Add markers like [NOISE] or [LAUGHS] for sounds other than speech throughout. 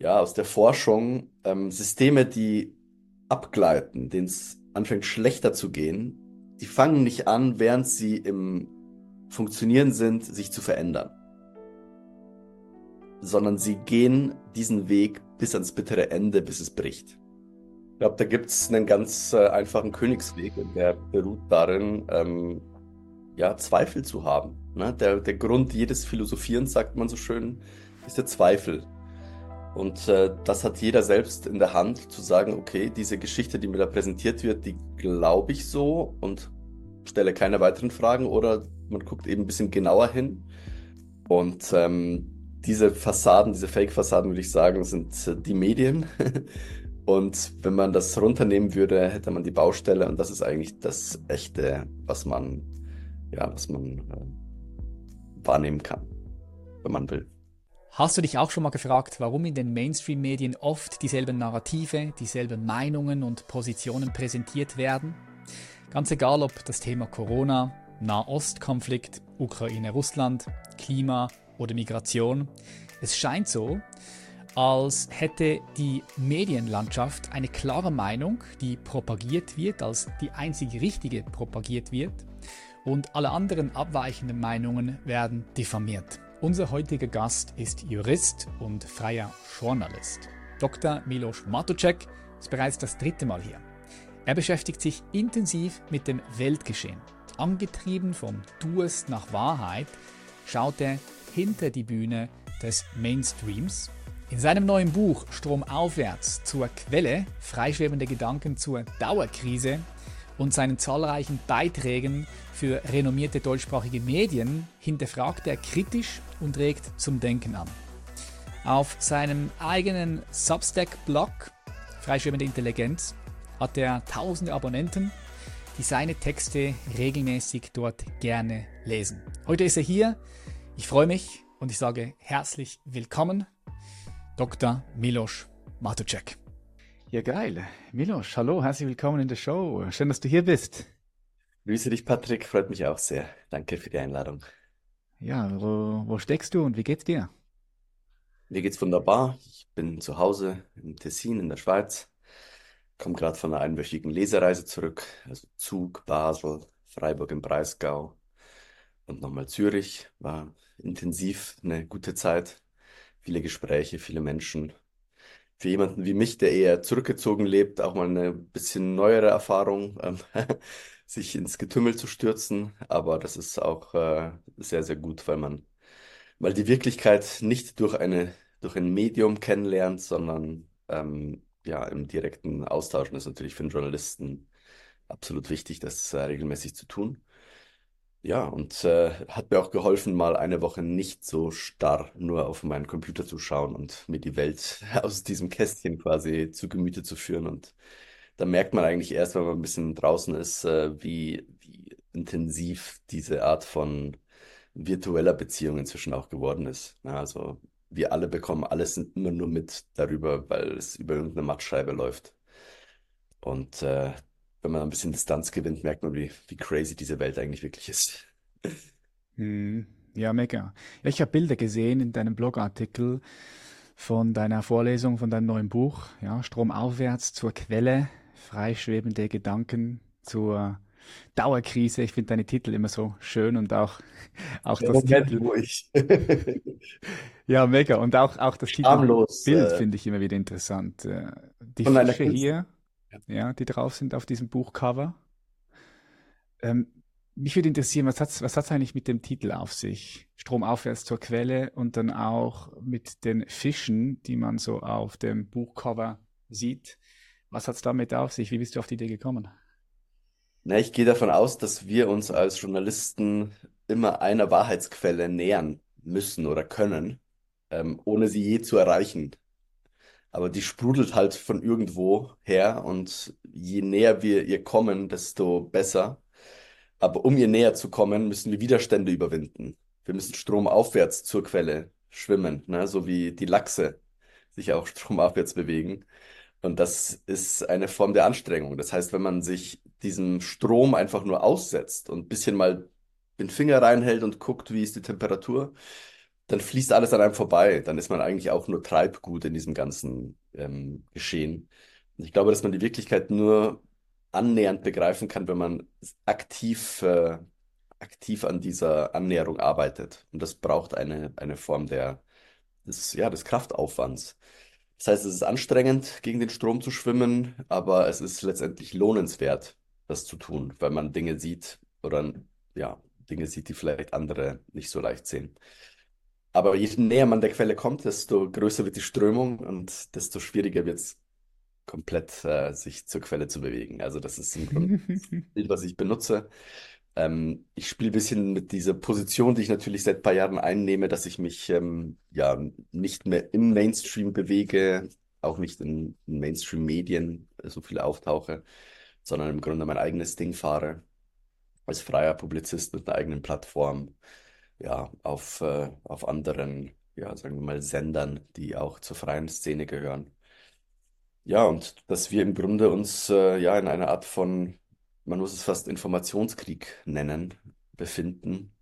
ja, aus der Forschung, ähm, Systeme, die abgleiten, denen es anfängt schlechter zu gehen, die fangen nicht an, während sie im Funktionieren sind, sich zu verändern. Sondern sie gehen diesen Weg bis ans bittere Ende, bis es bricht. Ich glaube, da gibt es einen ganz äh, einfachen Königsweg der beruht darin, ähm, ja, Zweifel zu haben. Ne? Der, der Grund jedes Philosophierens, sagt man so schön, ist der Zweifel. Und äh, das hat jeder selbst in der Hand, zu sagen, okay, diese Geschichte, die mir da präsentiert wird, die glaube ich so und stelle keine weiteren Fragen oder man guckt eben ein bisschen genauer hin. Und ähm, diese Fassaden, diese Fake-Fassaden, würde ich sagen, sind äh, die Medien. [LAUGHS] und wenn man das runternehmen würde, hätte man die Baustelle und das ist eigentlich das Echte, was man, ja, was man äh, wahrnehmen kann, wenn man will. Hast du dich auch schon mal gefragt, warum in den Mainstream-Medien oft dieselben Narrative, dieselben Meinungen und Positionen präsentiert werden? Ganz egal, ob das Thema Corona, Nahostkonflikt, Ukraine-Russland, Klima oder Migration. Es scheint so, als hätte die Medienlandschaft eine klare Meinung, die propagiert wird, als die einzig richtige propagiert wird, und alle anderen abweichenden Meinungen werden diffamiert. Unser heutiger Gast ist Jurist und freier Journalist. Dr. Milos Matucek ist bereits das dritte Mal hier. Er beschäftigt sich intensiv mit dem Weltgeschehen. Angetrieben vom Durst nach Wahrheit schaut er hinter die Bühne des Mainstreams. In seinem neuen Buch Stromaufwärts zur Quelle, freischwebende Gedanken zur Dauerkrise und seinen zahlreichen Beiträgen für renommierte deutschsprachige Medien hinterfragt er kritisch und regt zum Denken an. Auf seinem eigenen Substack-Blog Freischwebende Intelligenz hat er tausende Abonnenten, die seine Texte regelmäßig dort gerne lesen. Heute ist er hier. Ich freue mich und ich sage herzlich willkommen, Dr. Milos Matucek. Ja, geil. Milos, hallo, herzlich willkommen in der Show. Schön, dass du hier bist. Grüße dich, Patrick. Freut mich auch sehr. Danke für die Einladung. Ja, wo, wo steckst du und wie geht's dir? Mir geht's wunderbar. Ich bin zu Hause im Tessin in der Schweiz. Komme gerade von einer einwöchigen Lesereise zurück. Also Zug, Basel, Freiburg im Breisgau und nochmal Zürich. War intensiv, eine gute Zeit. Viele Gespräche, viele Menschen. Für jemanden wie mich, der eher zurückgezogen lebt, auch mal eine bisschen neuere Erfahrung. Ähm, [LAUGHS] sich ins Getümmel zu stürzen. Aber das ist auch äh, sehr, sehr gut, weil man, weil die Wirklichkeit nicht durch eine, durch ein Medium kennenlernt, sondern ähm, ja, im direkten Austausch. Und das ist natürlich für einen Journalisten absolut wichtig, das äh, regelmäßig zu tun. Ja, und äh, hat mir auch geholfen, mal eine Woche nicht so starr nur auf meinen Computer zu schauen und mir die Welt [LAUGHS] aus diesem Kästchen quasi zu Gemüte zu führen und da merkt man eigentlich erst, wenn man ein bisschen draußen ist, äh, wie, wie intensiv diese Art von virtueller Beziehung inzwischen auch geworden ist. Ja, also wir alle bekommen alles immer nur mit darüber, weil es über irgendeine Mattscheibe läuft. Und äh, wenn man ein bisschen Distanz gewinnt, merkt man, wie, wie crazy diese Welt eigentlich wirklich ist. Hm, ja, mega. Ja, ich habe Bilder gesehen in deinem Blogartikel von deiner Vorlesung, von deinem neuen Buch, ja, Stromaufwärts zur Quelle freischwebende Gedanken zur Dauerkrise. Ich finde deine Titel immer so schön und auch, [LAUGHS] auch das Titel. Ruhig. [LAUGHS] ja, mega. Und auch, auch das Titelbild äh, finde ich immer wieder interessant. Äh, die Fische hier, ja. die drauf sind auf diesem Buchcover. Ähm, mich würde interessieren, was hat es was eigentlich mit dem Titel auf sich? Stromaufwärts zur Quelle und dann auch mit den Fischen, die man so auf dem Buchcover sieht. Was hat es damit auf sich? Wie bist du auf die Idee gekommen? Na, ich gehe davon aus, dass wir uns als Journalisten immer einer Wahrheitsquelle nähern müssen oder können, ähm, ohne sie je zu erreichen. Aber die sprudelt halt von irgendwo her und je näher wir ihr kommen, desto besser. Aber um ihr näher zu kommen, müssen wir Widerstände überwinden. Wir müssen stromaufwärts zur Quelle schwimmen, ne? so wie die Lachse sich auch [LAUGHS] stromaufwärts bewegen. Und das ist eine Form der Anstrengung. Das heißt, wenn man sich diesem Strom einfach nur aussetzt und ein bisschen mal den Finger reinhält und guckt, wie ist die Temperatur, dann fließt alles an einem vorbei. Dann ist man eigentlich auch nur Treibgut in diesem ganzen ähm, Geschehen. Und ich glaube, dass man die Wirklichkeit nur annähernd begreifen kann, wenn man aktiv, äh, aktiv an dieser Annäherung arbeitet. Und das braucht eine, eine Form der, des, ja, des Kraftaufwands. Das heißt, es ist anstrengend, gegen den Strom zu schwimmen, aber es ist letztendlich lohnenswert, das zu tun, weil man Dinge sieht oder ja, Dinge sieht, die vielleicht andere nicht so leicht sehen. Aber je näher man der Quelle kommt, desto größer wird die Strömung und desto schwieriger wird es komplett äh, sich zur Quelle zu bewegen. Also das ist im Grunde das [LAUGHS] Bild, was ich benutze. Ähm, ich spiele ein bisschen mit dieser Position, die ich natürlich seit ein paar Jahren einnehme, dass ich mich ähm, ja nicht mehr im Mainstream bewege, auch nicht in, in Mainstream-Medien so viel auftauche, sondern im Grunde mein eigenes Ding fahre. Als freier Publizist mit einer eigenen Plattform, ja, auf, äh, auf anderen, ja, sagen wir mal, Sendern, die auch zur freien Szene gehören. Ja, und dass wir im Grunde uns äh, ja in einer Art von, man muss es fast Informationskrieg nennen, befinden.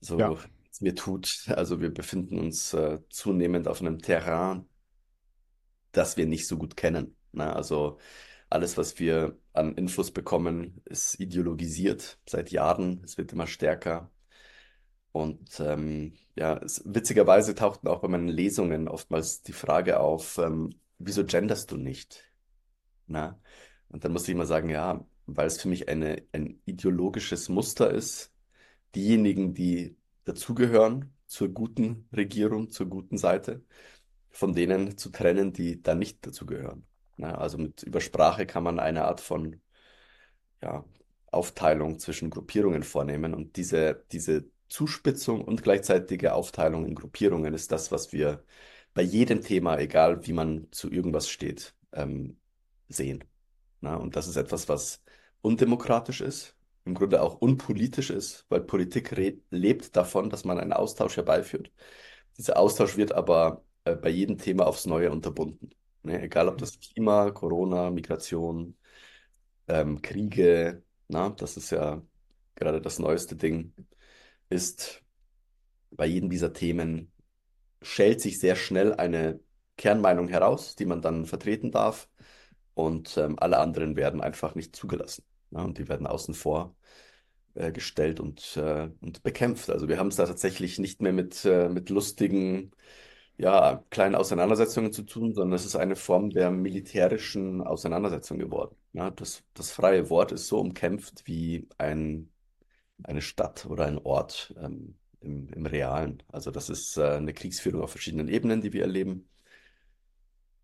So Ja. es mir tut. Also wir befinden uns äh, zunehmend auf einem Terrain, das wir nicht so gut kennen. Ne? Also alles, was wir an Influss bekommen, ist ideologisiert seit Jahren. Es wird immer stärker. Und ähm, ja, es, witzigerweise tauchten auch bei meinen Lesungen oftmals die Frage auf, ähm, wieso genderst du nicht? Na? Und dann musste ich immer sagen, ja, weil es für mich eine, ein ideologisches Muster ist, diejenigen, die dazugehören zur guten Regierung, zur guten Seite, von denen zu trennen, die da nicht dazugehören. Also mit über Sprache kann man eine Art von ja, Aufteilung zwischen Gruppierungen vornehmen und diese, diese Zuspitzung und gleichzeitige Aufteilung in Gruppierungen ist das, was wir bei jedem Thema, egal wie man zu irgendwas steht, ähm, sehen. Na, und das ist etwas, was undemokratisch ist, im Grunde auch unpolitisch ist, weil Politik lebt davon, dass man einen Austausch herbeiführt. Dieser Austausch wird aber äh, bei jedem Thema aufs Neue unterbunden. Ne? Egal ob das Klima, Corona, Migration, ähm, Kriege, na, das ist ja gerade das neueste Ding, ist bei jedem dieser Themen schält sich sehr schnell eine Kernmeinung heraus, die man dann vertreten darf. Und ähm, alle anderen werden einfach nicht zugelassen. Ja, und die werden außen vor äh, gestellt und, äh, und bekämpft. Also wir haben es da tatsächlich nicht mehr mit, äh, mit lustigen, ja, kleinen Auseinandersetzungen zu tun, sondern es ist eine Form der militärischen Auseinandersetzung geworden. Ja, das, das freie Wort ist so umkämpft wie ein, eine Stadt oder ein Ort ähm, im, im Realen. Also das ist äh, eine Kriegsführung auf verschiedenen Ebenen, die wir erleben.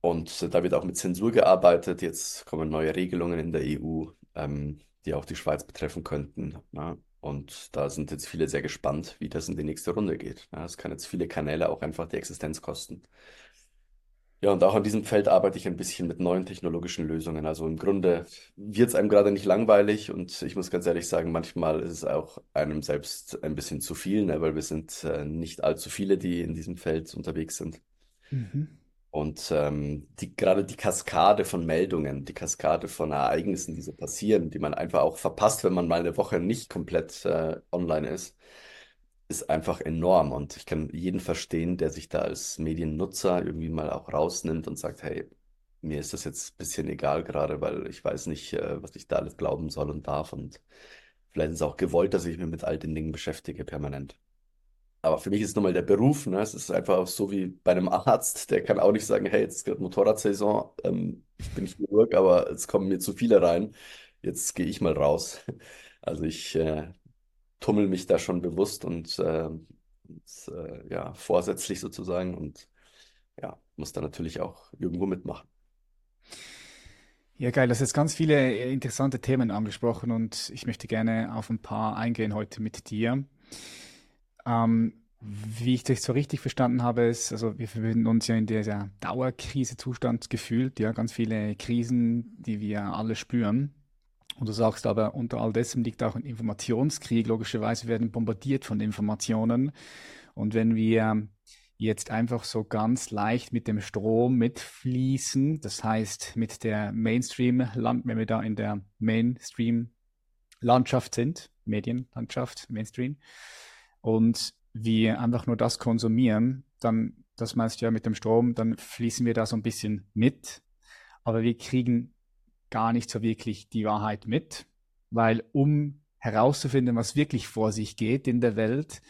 Und äh, da wird auch mit Zensur gearbeitet. Jetzt kommen neue Regelungen in der EU, ähm, die auch die Schweiz betreffen könnten. Ja? Und da sind jetzt viele sehr gespannt, wie das in die nächste Runde geht. Ja, es kann jetzt viele Kanäle auch einfach die Existenz kosten. Ja, und auch an diesem Feld arbeite ich ein bisschen mit neuen technologischen Lösungen. Also im Grunde wird es einem gerade nicht langweilig und ich muss ganz ehrlich sagen, manchmal ist es auch einem selbst ein bisschen zu viel, ne, weil wir sind äh, nicht allzu viele, die in diesem Feld unterwegs sind. Mhm. Und ähm, die, gerade die Kaskade von Meldungen, die Kaskade von Ereignissen, die so passieren, die man einfach auch verpasst, wenn man mal eine Woche nicht komplett äh, online ist, ist einfach enorm. Und ich kann jeden verstehen, der sich da als Mediennutzer irgendwie mal auch rausnimmt und sagt, hey, mir ist das jetzt ein bisschen egal gerade, weil ich weiß nicht, äh, was ich da alles glauben soll und darf. Und vielleicht ist es auch gewollt, dass ich mich mit all den Dingen beschäftige permanent. Aber für mich ist es nochmal der Beruf, ne? Es ist einfach so wie bei einem Arzt, der kann auch nicht sagen, hey, jetzt ist gerade Motorradsaison, ähm, ich bin Chirurg, aber es kommen mir zu viele rein, jetzt gehe ich mal raus. [LAUGHS] Also ich äh, tummel mich da schon bewusst und, äh, und äh, ja, vorsätzlich sozusagen und ja, muss da natürlich auch irgendwo mitmachen. Ja, geil. Du hast jetzt ganz viele interessante Themen angesprochen und ich möchte gerne auf ein paar eingehen heute mit dir. Ähm, wie ich das so richtig verstanden habe, ist, also wir befinden uns ja in dieser Dauerkrise-Zustand gefühlt, ja, ganz viele Krisen, die wir alle spüren. Und du sagst aber, unter all dessen liegt auch ein Informationskrieg. Logischerweise werden bombardiert von Informationen. Und wenn wir jetzt einfach so ganz leicht mit dem Strom mitfließen, das heißt mit der Mainstream-Land, wenn wir da in der Mainstream-Landschaft sind, Medienlandschaft, Mainstream, und wir einfach nur das konsumieren, dann, das meinst du ja mit dem Strom, dann fließen wir da so ein bisschen mit, aber wir kriegen gar nicht so wirklich die Wahrheit mit, weil um herauszufinden, was wirklich vor sich geht in der Welt,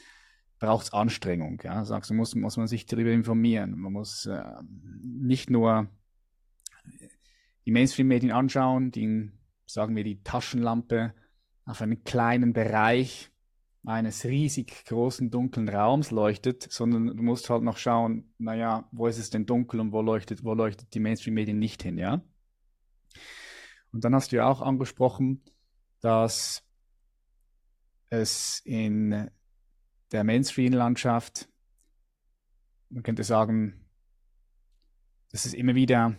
braucht es Anstrengung. Ja? Sagst du, muss, muss man sich darüber informieren. Man muss äh, nicht nur die Mainstream-Medien anschauen, die, sagen wir, die Taschenlampe auf einen kleinen Bereich eines riesig großen dunklen Raums leuchtet, sondern du musst halt noch schauen, naja, wo ist es denn dunkel und wo leuchtet, wo leuchtet die Mainstream-Medien nicht hin, ja? Und dann hast du ja auch angesprochen, dass es in der Mainstream-Landschaft, man könnte sagen, dass es immer wieder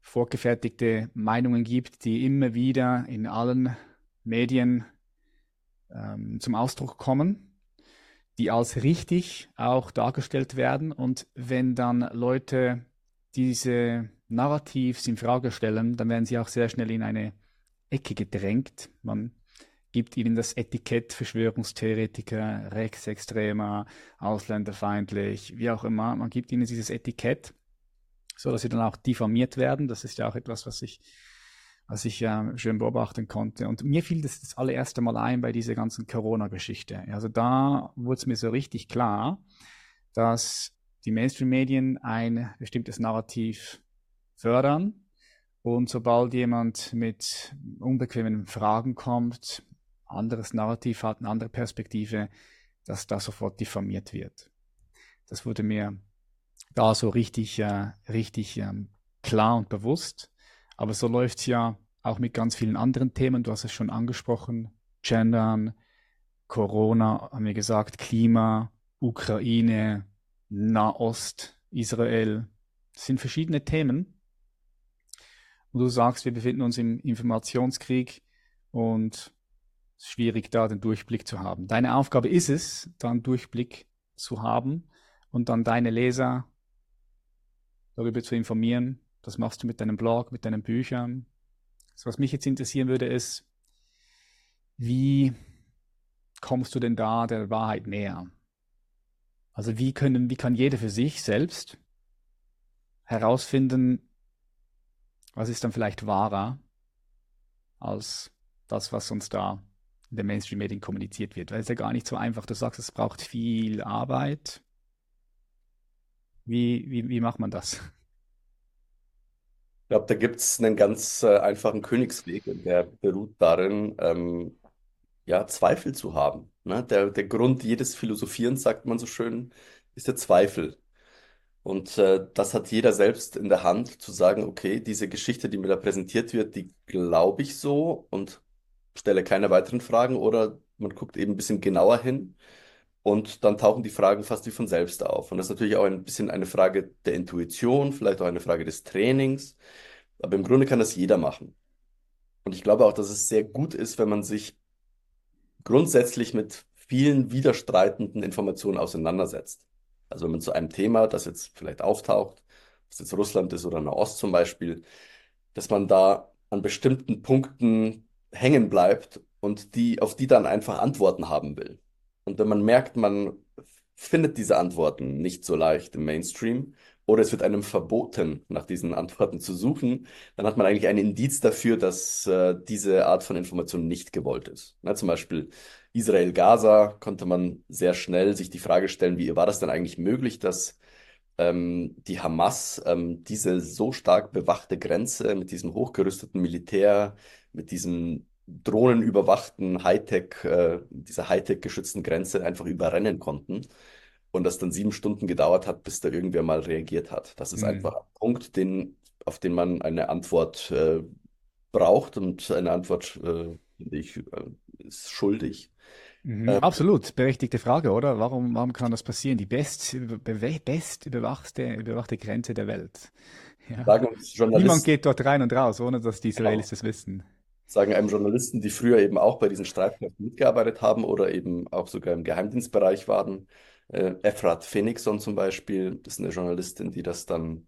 vorgefertigte Meinungen gibt, die immer wieder in allen Medien ähm, zum Ausdruck kommen, die als richtig auch dargestellt werden. Und wenn dann Leute diese Narrativs in Frage stellen, dann werden sie auch sehr schnell in eine Ecke gedrängt. Man gibt ihnen das Etikett Verschwörungstheoretiker, Rechtsextremer, ausländerfeindlich, wie auch immer. Man gibt ihnen dieses Etikett, so dass sie dann auch diffamiert werden. Das ist ja auch etwas, was ich, was ich äh, schön beobachten konnte. Und mir fiel das das allererste Mal ein bei dieser ganzen Corona-Geschichte. Also da wurde es mir so richtig klar, dass die Mainstream-Medien ein bestimmtes Narrativ fördern. Und sobald jemand mit unbequemen Fragen kommt, anderes Narrativ hat, eine andere Perspektive, dass da sofort diffamiert wird. Das wurde mir da so richtig, äh, richtig ähm, klar und bewusst. Aber so läuft es ja auch mit ganz vielen anderen Themen. Du hast es schon angesprochen. Gendern, Corona, haben wir gesagt, Klima, Ukraine, Nahost, Israel. Das sind verschiedene Themen. Und du sagst, wir befinden uns im Informationskrieg und es ist schwierig, da den Durchblick zu haben. Deine Aufgabe ist es, dann Durchblick zu haben und dann deine Leser darüber zu informieren. Das machst du mit deinem Blog, mit deinen Büchern. Das, was mich jetzt interessieren würde, ist, wie kommst du denn da der Wahrheit näher? Also wie können, wie kann jeder für sich selbst herausfinden, was ist dann vielleicht wahrer als das, was uns da in den Mainstream-Medien kommuniziert wird. Weil es ja gar nicht so einfach. Du sagst, es braucht viel Arbeit. Wie, wie, wie macht man das? Ich glaube, da gibt es einen ganz äh, einfachen Königsweg der beruht darin, ähm, ja, Zweifel zu haben. Ne? Der, der Grund jedes Philosophierens, sagt man so schön, ist der Zweifel. Und äh, das hat jeder selbst in der Hand, zu sagen, okay, diese Geschichte, die mir da präsentiert wird, die glaube ich so und stelle keine weiteren Fragen oder man guckt eben ein bisschen genauer hin und dann tauchen die Fragen fast wie von selbst auf. Und das ist natürlich auch ein bisschen eine Frage der Intuition, vielleicht auch eine Frage des Trainings, aber im Grunde kann das jeder machen. Und ich glaube auch, dass es sehr gut ist, wenn man sich grundsätzlich mit vielen widerstreitenden Informationen auseinandersetzt. Also wenn man zu einem Thema, das jetzt vielleicht auftaucht, was jetzt Russland ist oder Nahost zum Beispiel, dass man da an bestimmten Punkten hängen bleibt und die, auf die dann einfach Antworten haben will. Und wenn man merkt, man findet diese Antworten nicht so leicht im Mainstream oder es wird einem verboten, nach diesen Antworten zu suchen, dann hat man eigentlich ein Indiz dafür, dass äh, diese Art von Information nicht gewollt ist. Na, zum Beispiel Israel-Gaza konnte man sehr schnell sich die Frage stellen, wie war das denn eigentlich möglich, dass ähm, die Hamas ähm, diese so stark bewachte Grenze mit diesem hochgerüsteten Militär mit diesem drohnenüberwachten Hightech, äh, dieser Hightech geschützten Grenze einfach überrennen konnten. Und das dann sieben Stunden gedauert hat, bis da irgendwer mal reagiert hat. Das ist mhm. einfach ein Punkt, den, auf den man eine Antwort äh, braucht und eine Antwort, äh, finde ich, äh, ist schuldig. Mhm, äh, absolut, berechtigte Frage, oder? Warum, warum kann das passieren? Die best, best überwachte, überwachte Grenze der Welt. Ja. Sagen uns Niemand geht dort rein und raus, ohne dass die Israelis genau. das wissen. Sagen einem Journalisten, die früher eben auch bei diesen Streitkräften mitgearbeitet haben oder eben auch sogar im Geheimdienstbereich waren. Äh, Efrat Phoenixson zum Beispiel, das ist eine Journalistin, die das dann,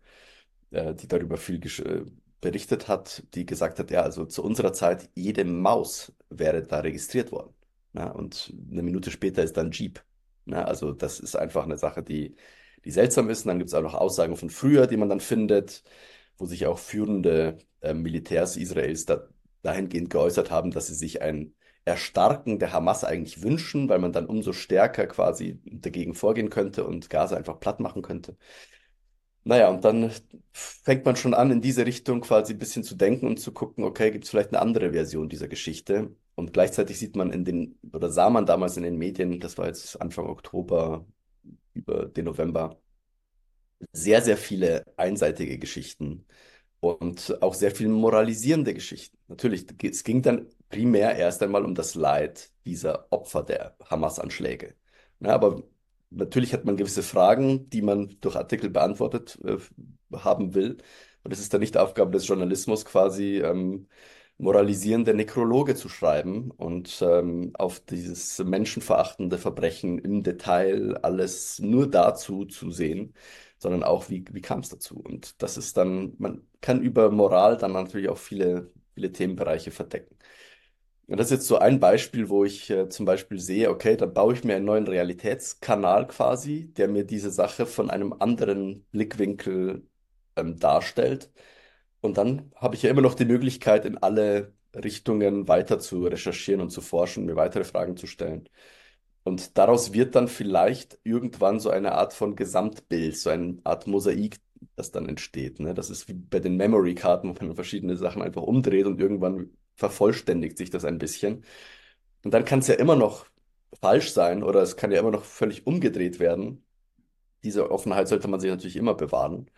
äh, die darüber viel äh, berichtet hat, die gesagt hat, ja, also zu unserer Zeit, jede Maus wäre da registriert worden. Ja, und eine Minute später ist dann Jeep Na, also das ist einfach eine Sache, die, die seltsam ist. Und dann gibt es auch noch Aussagen von früher, die man dann findet, wo sich auch führende äh, Militärs Israels da, dahingehend geäußert haben, dass sie sich ein Erstarken der Hamas eigentlich wünschen, weil man dann umso stärker quasi dagegen vorgehen könnte und Gaza einfach platt machen könnte. Naja, und dann fängt man schon an, in diese Richtung quasi ein bisschen zu denken und zu gucken, okay, gibt es vielleicht eine andere Version dieser Geschichte? Und gleichzeitig sieht man in den, oder sah man damals in den Medien, das war jetzt Anfang Oktober, über den November, sehr, sehr viele einseitige Geschichten und auch sehr viel moralisierende Geschichten. Natürlich, es ging dann primär erst einmal um das Leid dieser Opfer der Hamas-Anschläge. Ja, aber natürlich hat man gewisse Fragen, die man durch Artikel beantwortet äh, haben will. Und es ist dann nicht Aufgabe des Journalismus, quasi ähm, moralisierende Nekrologe zu schreiben und ähm, auf dieses menschenverachtende Verbrechen im Detail alles nur dazu zu sehen, sondern auch, wie, wie kam es dazu? Und das ist dann, man kann über Moral dann natürlich auch viele, viele Themenbereiche verdecken. Und das ist jetzt so ein Beispiel, wo ich äh, zum Beispiel sehe, okay, dann baue ich mir einen neuen Realitätskanal quasi, der mir diese Sache von einem anderen Blickwinkel ähm, darstellt. Und dann habe ich ja immer noch die Möglichkeit, in alle Richtungen weiter zu recherchieren und zu forschen, mir weitere Fragen zu stellen. Und daraus wird dann vielleicht irgendwann so eine Art von Gesamtbild, so eine Art Mosaik, das dann entsteht. Ne? Das ist wie bei den Memory-Karten, wo man verschiedene Sachen einfach umdreht und irgendwann vervollständigt sich das ein bisschen. Und dann kann es ja immer noch falsch sein oder es kann ja immer noch völlig umgedreht werden. Diese Offenheit sollte man sich natürlich immer bewahren.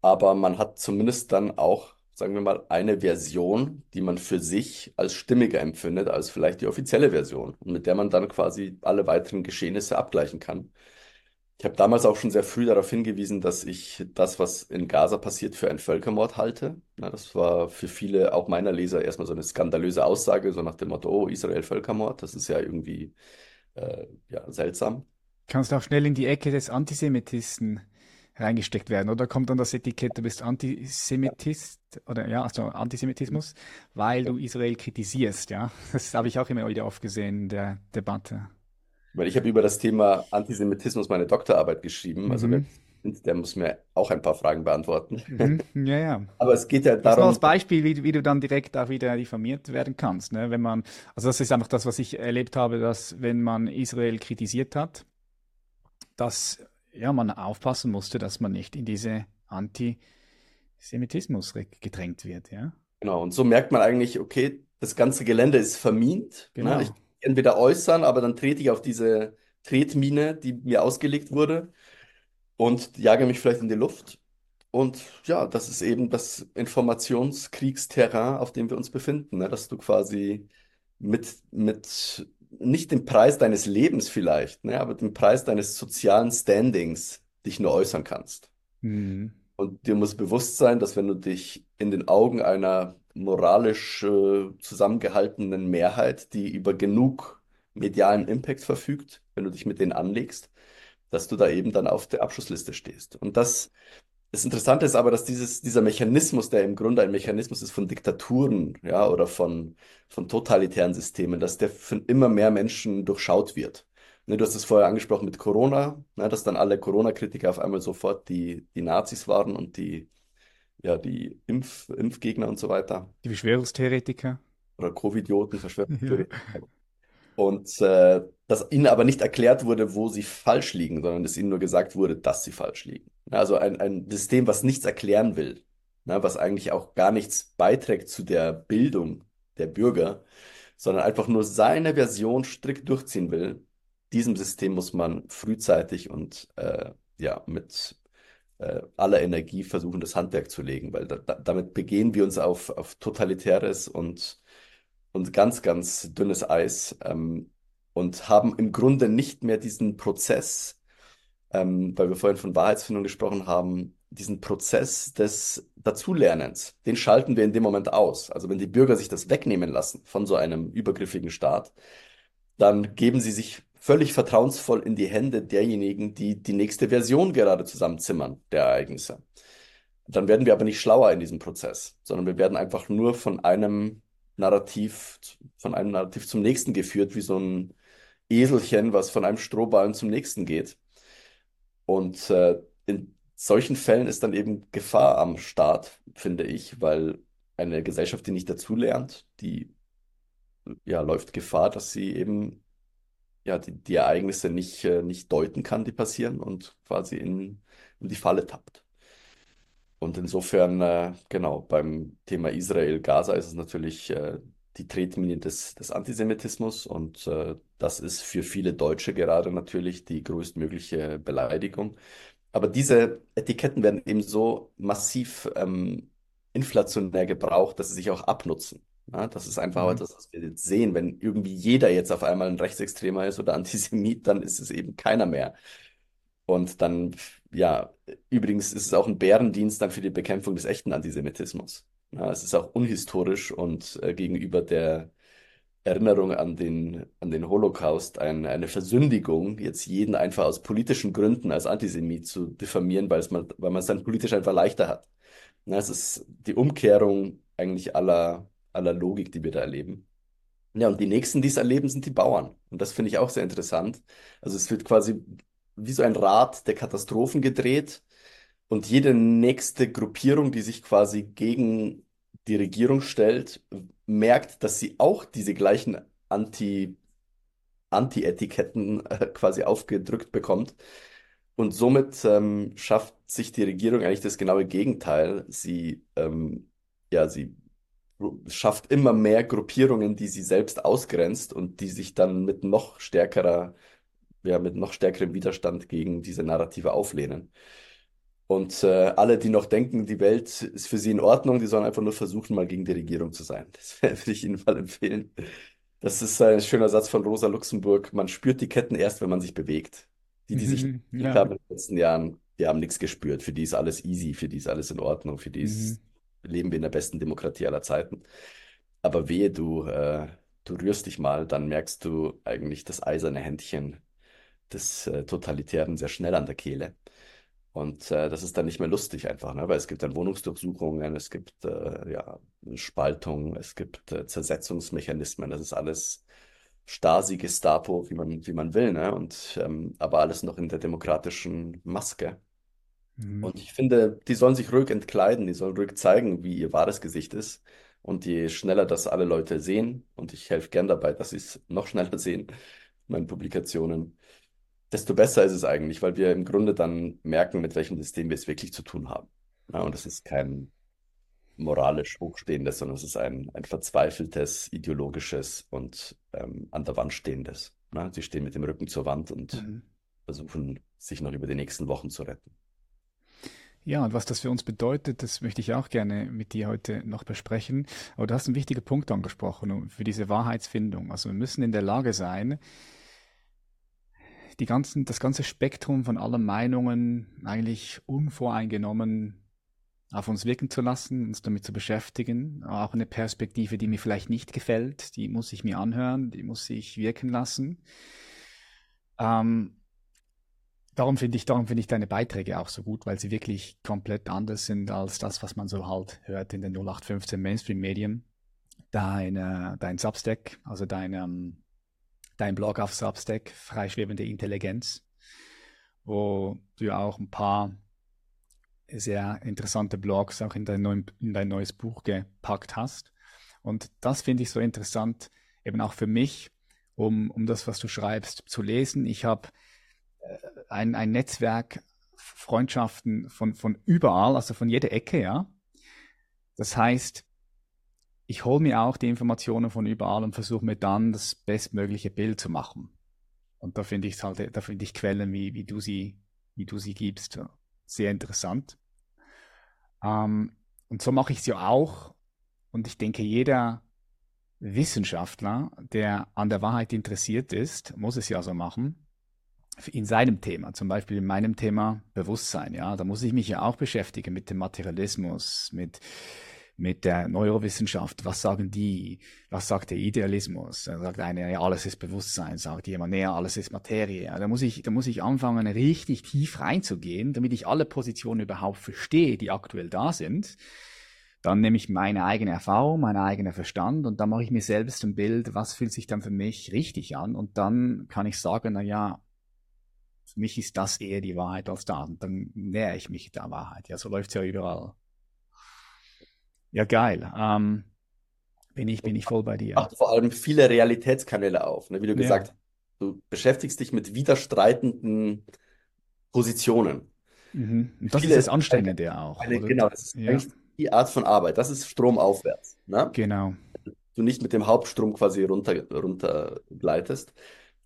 Aber man hat zumindest dann auch, sagen wir mal, eine Version, die man für sich als stimmiger empfindet als vielleicht die offizielle Version und mit der man dann quasi alle weiteren Geschehnisse abgleichen kann. Ich habe damals auch schon sehr früh darauf hingewiesen, dass ich das, was in Gaza passiert, für einen Völkermord halte. Na, das war für viele, auch meiner Leser, erstmal so eine skandalöse Aussage, so nach dem Motto, oh, Israel Völkermord, das ist ja irgendwie äh, ja, seltsam. Kannst du auch schnell in die Ecke des Antisemitisten reingesteckt werden, oder kommt dann das Etikett, du bist Antisemitist oder ja, also Antisemitismus, weil du Israel kritisierst, ja. Das habe ich auch immer wieder oft gesehen in der Debatte. Weil ich habe über das Thema Antisemitismus meine Doktorarbeit geschrieben. Also mhm. der, der, muss mir auch ein paar Fragen beantworten. Mhm. Ja, ja. [LAUGHS] Aber es geht ja darum. Das war als Beispiel, wie, wie, du dann direkt auch wieder diffamiert werden kannst. Ne? Wenn man, also das ist einfach das, was ich erlebt habe, dass wenn man Israel kritisiert hat, dass ja, man aufpassen musste, dass man nicht in diese Antisemitismus gedrängt wird, ja. Genau, und so merkt man eigentlich, okay, das ganze Gelände ist vermint. Ne? Genau. Ne? Ich entweder äußern, aber dann trete ich auf diese Tretmine, die mir ausgelegt wurde und jage mich vielleicht in die Luft. Und ja, das ist eben das Informationskriegsterrain, auf dem wir uns befinden, ne? dass du quasi mit, mit nicht dem Preis deines Lebens vielleicht, ne? aber dem Preis deines sozialen Standings dich nur äußern kannst. Mhm. Und dir muss bewusst sein, dass wenn du dich in den Augen einer moralisch äh, zusammengehaltenen Mehrheit, die über genug medialen Impact verfügt, wenn du dich mit denen anlegst, dass du da eben dann auf der Abschlussliste stehst. Und das, das Interessante ist aber, dass dieses, dieser Mechanismus, der im Grunde ein Mechanismus ist von Diktaturen, ja, oder von, von totalitären Systemen, dass der von immer mehr Menschen durchschaut wird. Ne, du hast es vorher angesprochen mit Corona, ne, dass dann alle Corona-Kritiker auf einmal sofort die, die Nazis waren und die, ja, die Impf Impfgegner und so weiter. Die Verschwörungstheoretiker. Oder Covidioten, Verschwörungstheoretiker. [LAUGHS] Ja. Und äh, dass ihnen aber nicht erklärt wurde, wo sie falsch liegen, sondern dass ihnen nur gesagt wurde, dass sie falsch liegen. Also ein, ein System, was nichts erklären will, ne, was eigentlich auch gar nichts beiträgt zu der Bildung der Bürger, sondern einfach nur seine Version strikt durchziehen will. Diesem System muss man frühzeitig und äh, ja, mit äh, aller Energie versuchen, das Handwerk zu legen, weil da, damit begehen wir uns auf, auf totalitäres und, und ganz, ganz dünnes Eis ähm, und haben im Grunde nicht mehr diesen Prozess, ähm, weil wir vorhin von Wahrheitsfindung gesprochen haben, diesen Prozess des Dazulernens, den schalten wir in dem Moment aus. Also wenn die Bürger sich das wegnehmen lassen von so einem übergriffigen Staat, dann geben sie sich völlig vertrauensvoll in die Hände derjenigen, die die nächste Version gerade zusammenzimmern der Ereignisse. Dann werden wir aber nicht schlauer in diesem Prozess, sondern wir werden einfach nur von einem Narrativ, von einem Narrativ zum nächsten geführt, wie so ein, Eselchen, was von einem Strohballen zum nächsten geht. Und äh, in solchen Fällen ist dann eben Gefahr am Start, finde ich, weil eine Gesellschaft, die nicht dazulernt, die ja, läuft Gefahr, dass sie eben ja, die, die Ereignisse nicht, äh, nicht deuten kann, die passieren und quasi in, in die Falle tappt. Und insofern, äh, genau, beim Thema Israel-Gaza ist es natürlich äh, die Tretmine des, des Antisemitismus und das ist für viele Deutsche gerade natürlich die größtmögliche Beleidigung. Aber diese Etiketten werden eben so massiv ähm, inflationär gebraucht, dass sie sich auch abnutzen. Ja, das ist einfach mhm. etwas, was wir jetzt sehen. Wenn irgendwie jeder jetzt auf einmal ein Rechtsextremer ist oder [LAUGHS] Antisemit, dann ist es eben keiner mehr. Und dann, ja, übrigens ist es auch ein Bärendienst dann für die Bekämpfung des echten Antisemitismus. Ja, es ist auch unhistorisch und äh, gegenüber der Erinnerung an den, an den Holocaust ein, eine Versündigung, jetzt jeden einfach aus politischen Gründen als Antisemit zu diffamieren, weil, es man, weil man es dann politisch einfach leichter hat. Ja, es ist die Umkehrung eigentlich aller, aller Logik, die wir da erleben. Ja, und die nächsten, die es erleben, sind die Bauern. Und das finde ich auch sehr interessant. Also es wird quasi wie so ein Rad der Katastrophen gedreht und jede nächste Gruppierung, die sich quasi gegen die Regierung stellt, merkt, dass sie auch diese gleichen Anti, Anti-Etiketten äh, quasi aufgedrückt bekommt. Und somit ähm, schafft sich die Regierung eigentlich das genaue Gegenteil. Sie, ähm, ja, sie schafft immer mehr Gruppierungen, die sie selbst ausgrenzt und die sich dann mit noch stärkerer, ja, mit noch stärkerem Widerstand gegen diese Narrative auflehnen. Und äh, alle, die noch denken, die Welt ist für sie in Ordnung, die sollen einfach nur versuchen, mal gegen die Regierung zu sein. [LAUGHS] Das würde ich Ihnen mal empfehlen. Das ist ein schöner Satz von Rosa Luxemburg. Man spürt die Ketten erst, wenn man sich bewegt. Die, die sich Mhm, ja. haben in den letzten Jahren, die haben nichts gespürt. Für die ist alles easy, für die ist alles in Ordnung, für die ist, Mhm. Leben wir in der besten Demokratie aller Zeiten. Aber wehe, du, äh, du rührst dich mal, dann merkst du eigentlich das eiserne Händchen des äh, Totalitären sehr schnell an der Kehle. Und äh, das ist dann nicht mehr lustig einfach, ne? Weil es gibt dann Wohnungsdurchsuchungen, es gibt äh, ja Spaltung, es gibt äh, Zersetzungsmechanismen, das ist alles Stasi, Gestapo, wie man, wie man will, ne? Und ähm, aber alles noch in der demokratischen Maske. Mhm. Und ich finde, die sollen sich ruhig entkleiden, die sollen ruhig zeigen, wie ihr wahres Gesicht ist. Und je schneller das alle Leute sehen, und ich helfe gern dabei, dass sie es noch schneller sehen, meine Publikationen, desto besser ist es eigentlich, weil wir im Grunde dann merken, mit welchem System wir es wirklich zu tun haben. Ja, und es ist kein moralisch hochstehendes, sondern es ist ein, ein verzweifeltes, ideologisches und ähm, an der Wand stehendes. Ja, sie stehen mit dem Rücken zur Wand und Mhm. versuchen, sich noch über die nächsten Wochen zu retten. Ja, und was das für uns bedeutet, das möchte ich auch gerne mit dir heute noch besprechen. Aber du hast einen wichtigen Punkt angesprochen für diese Wahrheitsfindung. Also wir müssen in der Lage sein, die ganzen, das ganze Spektrum von allen Meinungen eigentlich unvoreingenommen auf uns wirken zu lassen, uns damit zu beschäftigen. Auch eine Perspektive, die mir vielleicht nicht gefällt, die muss ich mir anhören, die muss ich wirken lassen. Ähm, darum finde ich, darum ich deine Beiträge auch so gut, weil sie wirklich komplett anders sind als das, was man so halt hört in den 0815 Mainstream-Medien. Dein, äh, dein Substack, also dein, ähm, dein Blog auf Substack, Freischwebende Intelligenz, wo du auch ein paar sehr interessante Blogs auch in dein, neuen, in dein neues Buch gepackt hast. Und das finde ich so interessant, eben auch für mich, um, um das, was du schreibst, zu lesen. Ich habe ein, ein Netzwerk, Freundschaften von, von überall, also von jeder Ecke, ja. Das heißt, ich hole mir auch die Informationen von überall und versuche mir dann das bestmögliche Bild zu machen. Und da finde ich halt, da finde ich Quellen, wie, wie du sie, wie du sie gibst, sehr interessant. Ähm, und so mache ich es ja auch. Und ich denke, jeder Wissenschaftler, der an der Wahrheit interessiert ist, muss es ja so machen. In seinem Thema, zum Beispiel in meinem Thema Bewusstsein, ja, da muss ich mich ja auch beschäftigen mit dem Materialismus, mit, mit der Neurowissenschaft. Was sagen die? Was sagt der Idealismus? Da sagt einer, ja, alles ist Bewusstsein, sagt jemand, nee, alles ist Materie. Ja, da muss ich, da muss ich anfangen, richtig tief reinzugehen, damit ich alle Positionen überhaupt verstehe, die aktuell da sind dann nehme ich meine eigene Erfahrung, meinen eigenen Verstand und dann mache ich mir selbst ein Bild, was fühlt sich dann für mich richtig an und dann kann ich sagen, na ja, für mich ist das eher die Wahrheit als da und dann nähere ich mich der Wahrheit. Ja, so läuft es ja überall. Ja, geil. Ähm, bin ich, bin ich voll bei dir. Macht vor allem viele Realitätskanäle auf, ne? Wie du Ja. gesagt hast. Du beschäftigst dich mit widerstreitenden Positionen. Mhm. Und das Viele- ist das Anstrengende auch. Eine, genau, das ist Ja, eigentlich die Art von Arbeit. Das ist stromaufwärts. Ne? genau. Du nicht mit dem Hauptstrom quasi runter, runter gleitest.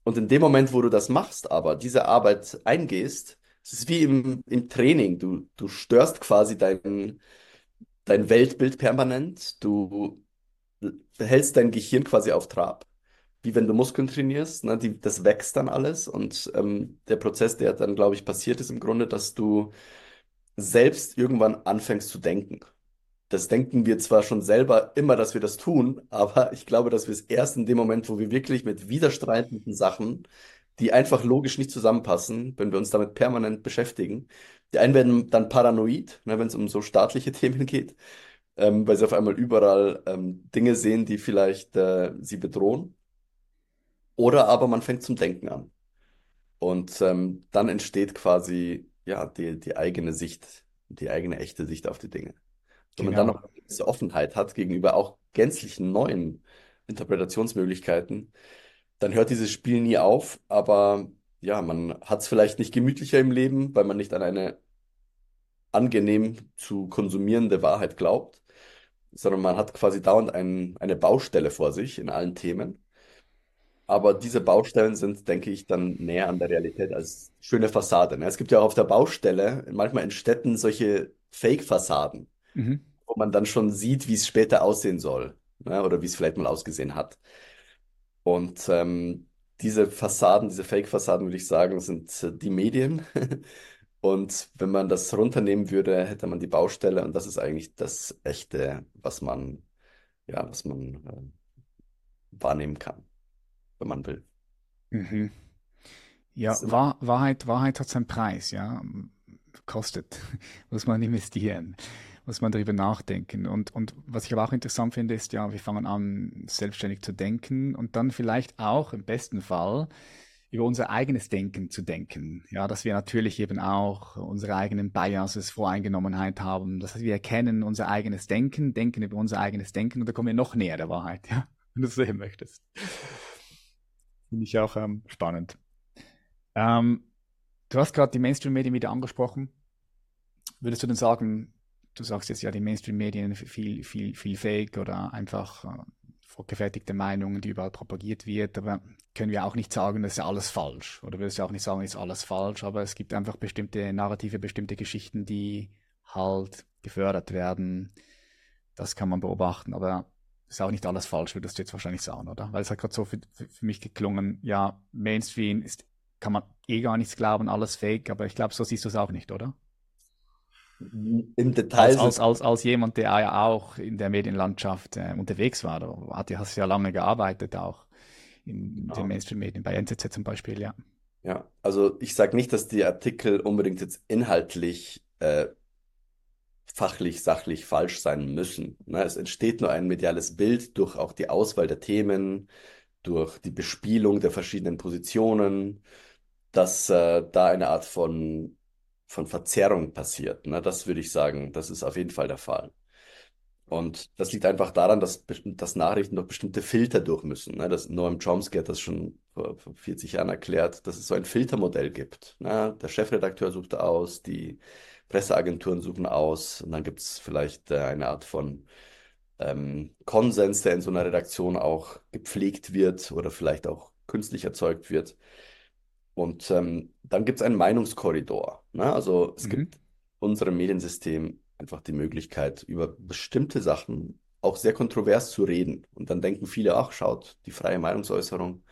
Und in dem Moment, wo du das machst, aber diese Arbeit eingehst, es ist wie im, im Training. Du, du störst quasi dein, dein Weltbild permanent. Du hältst dein Gehirn quasi auf Trab. Wie wenn du Muskeln trainierst, ne? Die, das wächst dann alles. Und ähm, der Prozess, der dann, glaube ich, passiert, ist im Grunde, dass du selbst irgendwann anfängst zu denken. Das denken wir zwar schon selber immer, dass wir das tun, aber ich glaube, dass wir es erst in dem Moment, wo wir wirklich mit widerstreitenden Sachen, die einfach logisch nicht zusammenpassen, wenn wir uns damit permanent beschäftigen, die einen werden dann paranoid, ne, wenn es um so staatliche [LAUGHS] Themen geht, ähm, weil sie auf einmal überall ähm, Dinge sehen, die vielleicht äh, sie bedrohen. Oder aber man fängt zum Denken an. Und ähm, dann entsteht quasi ja die, die eigene Sicht, die eigene echte Sicht auf die Dinge. Wenn man dann Genau. noch eine gewisse Offenheit hat gegenüber auch gänzlich neuen Interpretationsmöglichkeiten, dann hört dieses Spiel nie auf, aber ja, man hat es vielleicht nicht gemütlicher im Leben, weil man nicht an eine angenehm zu konsumierende Wahrheit glaubt, sondern man hat quasi dauernd ein, eine Baustelle vor sich in allen Themen. Aber diese Baustellen sind, denke ich, dann näher an der Realität als schöne Fassade. Ne? Es gibt ja auch auf der Baustelle manchmal in Städten solche Fake-Fassaden Mhm. wo man dann schon sieht, wie es später aussehen soll, ne? Oder wie es vielleicht mal ausgesehen hat. Und ähm, diese Fassaden, diese Fake-Fassaden, würde ich sagen, sind äh, die Medien. [LAUGHS] Und wenn man das runternehmen würde, hätte man die Baustelle und das ist eigentlich das Echte, was man, ja, was man äh, wahrnehmen kann, wenn man will. Mhm. Ja, So. Wahr, Wahrheit, Wahrheit hat seinen Preis, ja. Kostet. [LAUGHS] Muss man investieren. Muss man darüber nachdenken. Und, und was ich aber auch interessant finde, ist ja, wir fangen an, selbstständig zu denken und dann vielleicht auch im besten Fall über unser eigenes Denken zu denken. Ja, dass wir natürlich eben auch unsere eigenen Biases, Voreingenommenheit haben. Das heißt, wir erkennen unser eigenes Denken, denken über unser eigenes Denken und da kommen wir noch näher der Wahrheit, ja, wenn du es sehen möchtest. Finde ich auch ähm, spannend. Ähm, du hast gerade die Mainstream-Medien wieder angesprochen. Würdest du denn sagen, du sagst jetzt ja, die Mainstream-Medien viel, viel, viel Fake oder einfach äh, vorgefertigte Meinungen, die überall propagiert wird, aber können wir auch nicht sagen, das ist ja alles falsch. Oder würdest du auch nicht sagen, ist alles falsch, aber es gibt einfach bestimmte Narrative, bestimmte Geschichten, die halt gefördert werden. Das kann man beobachten, aber ist auch nicht alles falsch, würdest du jetzt wahrscheinlich sagen, oder? Weil es hat gerade so für, für, für mich geklungen, ja, Mainstream ist, kann man eh gar nichts glauben, alles fake, aber ich glaube, so siehst du es auch nicht, oder? Im Detail Als, als, als, als jemand, der ja auch in der Medienlandschaft äh, unterwegs war, du hat, hast ja lange gearbeitet auch in Ja. den Mainstream-Medien, bei NZZ zum Beispiel, ja. Ja, also ich sage nicht, dass die Artikel unbedingt jetzt inhaltlich, äh, fachlich, sachlich falsch sein müssen. Ne? Es entsteht nur ein mediales Bild durch auch die Auswahl der Themen, durch die Bespielung der verschiedenen Positionen, dass äh, da eine Art von, von Verzerrung passiert. Ne? Das würde ich sagen, das ist auf jeden Fall der Fall. Und das liegt einfach daran, dass, dass Nachrichten durch bestimmte Filter durch müssen. Ne? Das, Noam Chomsky hat das schon vor, vor 40 Jahren erklärt, dass es so ein Filtermodell gibt. Ne? Der Chefredakteur sucht aus, die Presseagenturen suchen aus und dann gibt es vielleicht äh, eine Art von ähm, Konsens, der in so einer Redaktion auch gepflegt wird oder vielleicht auch künstlich erzeugt wird. Und ähm, dann gibt es einen Meinungskorridor. Ne? Also es Mhm. gibt unserem Mediensystem einfach die Möglichkeit, über bestimmte Sachen auch sehr kontrovers zu reden. Und dann denken viele, ach, schaut, die freie Meinungsäußerung.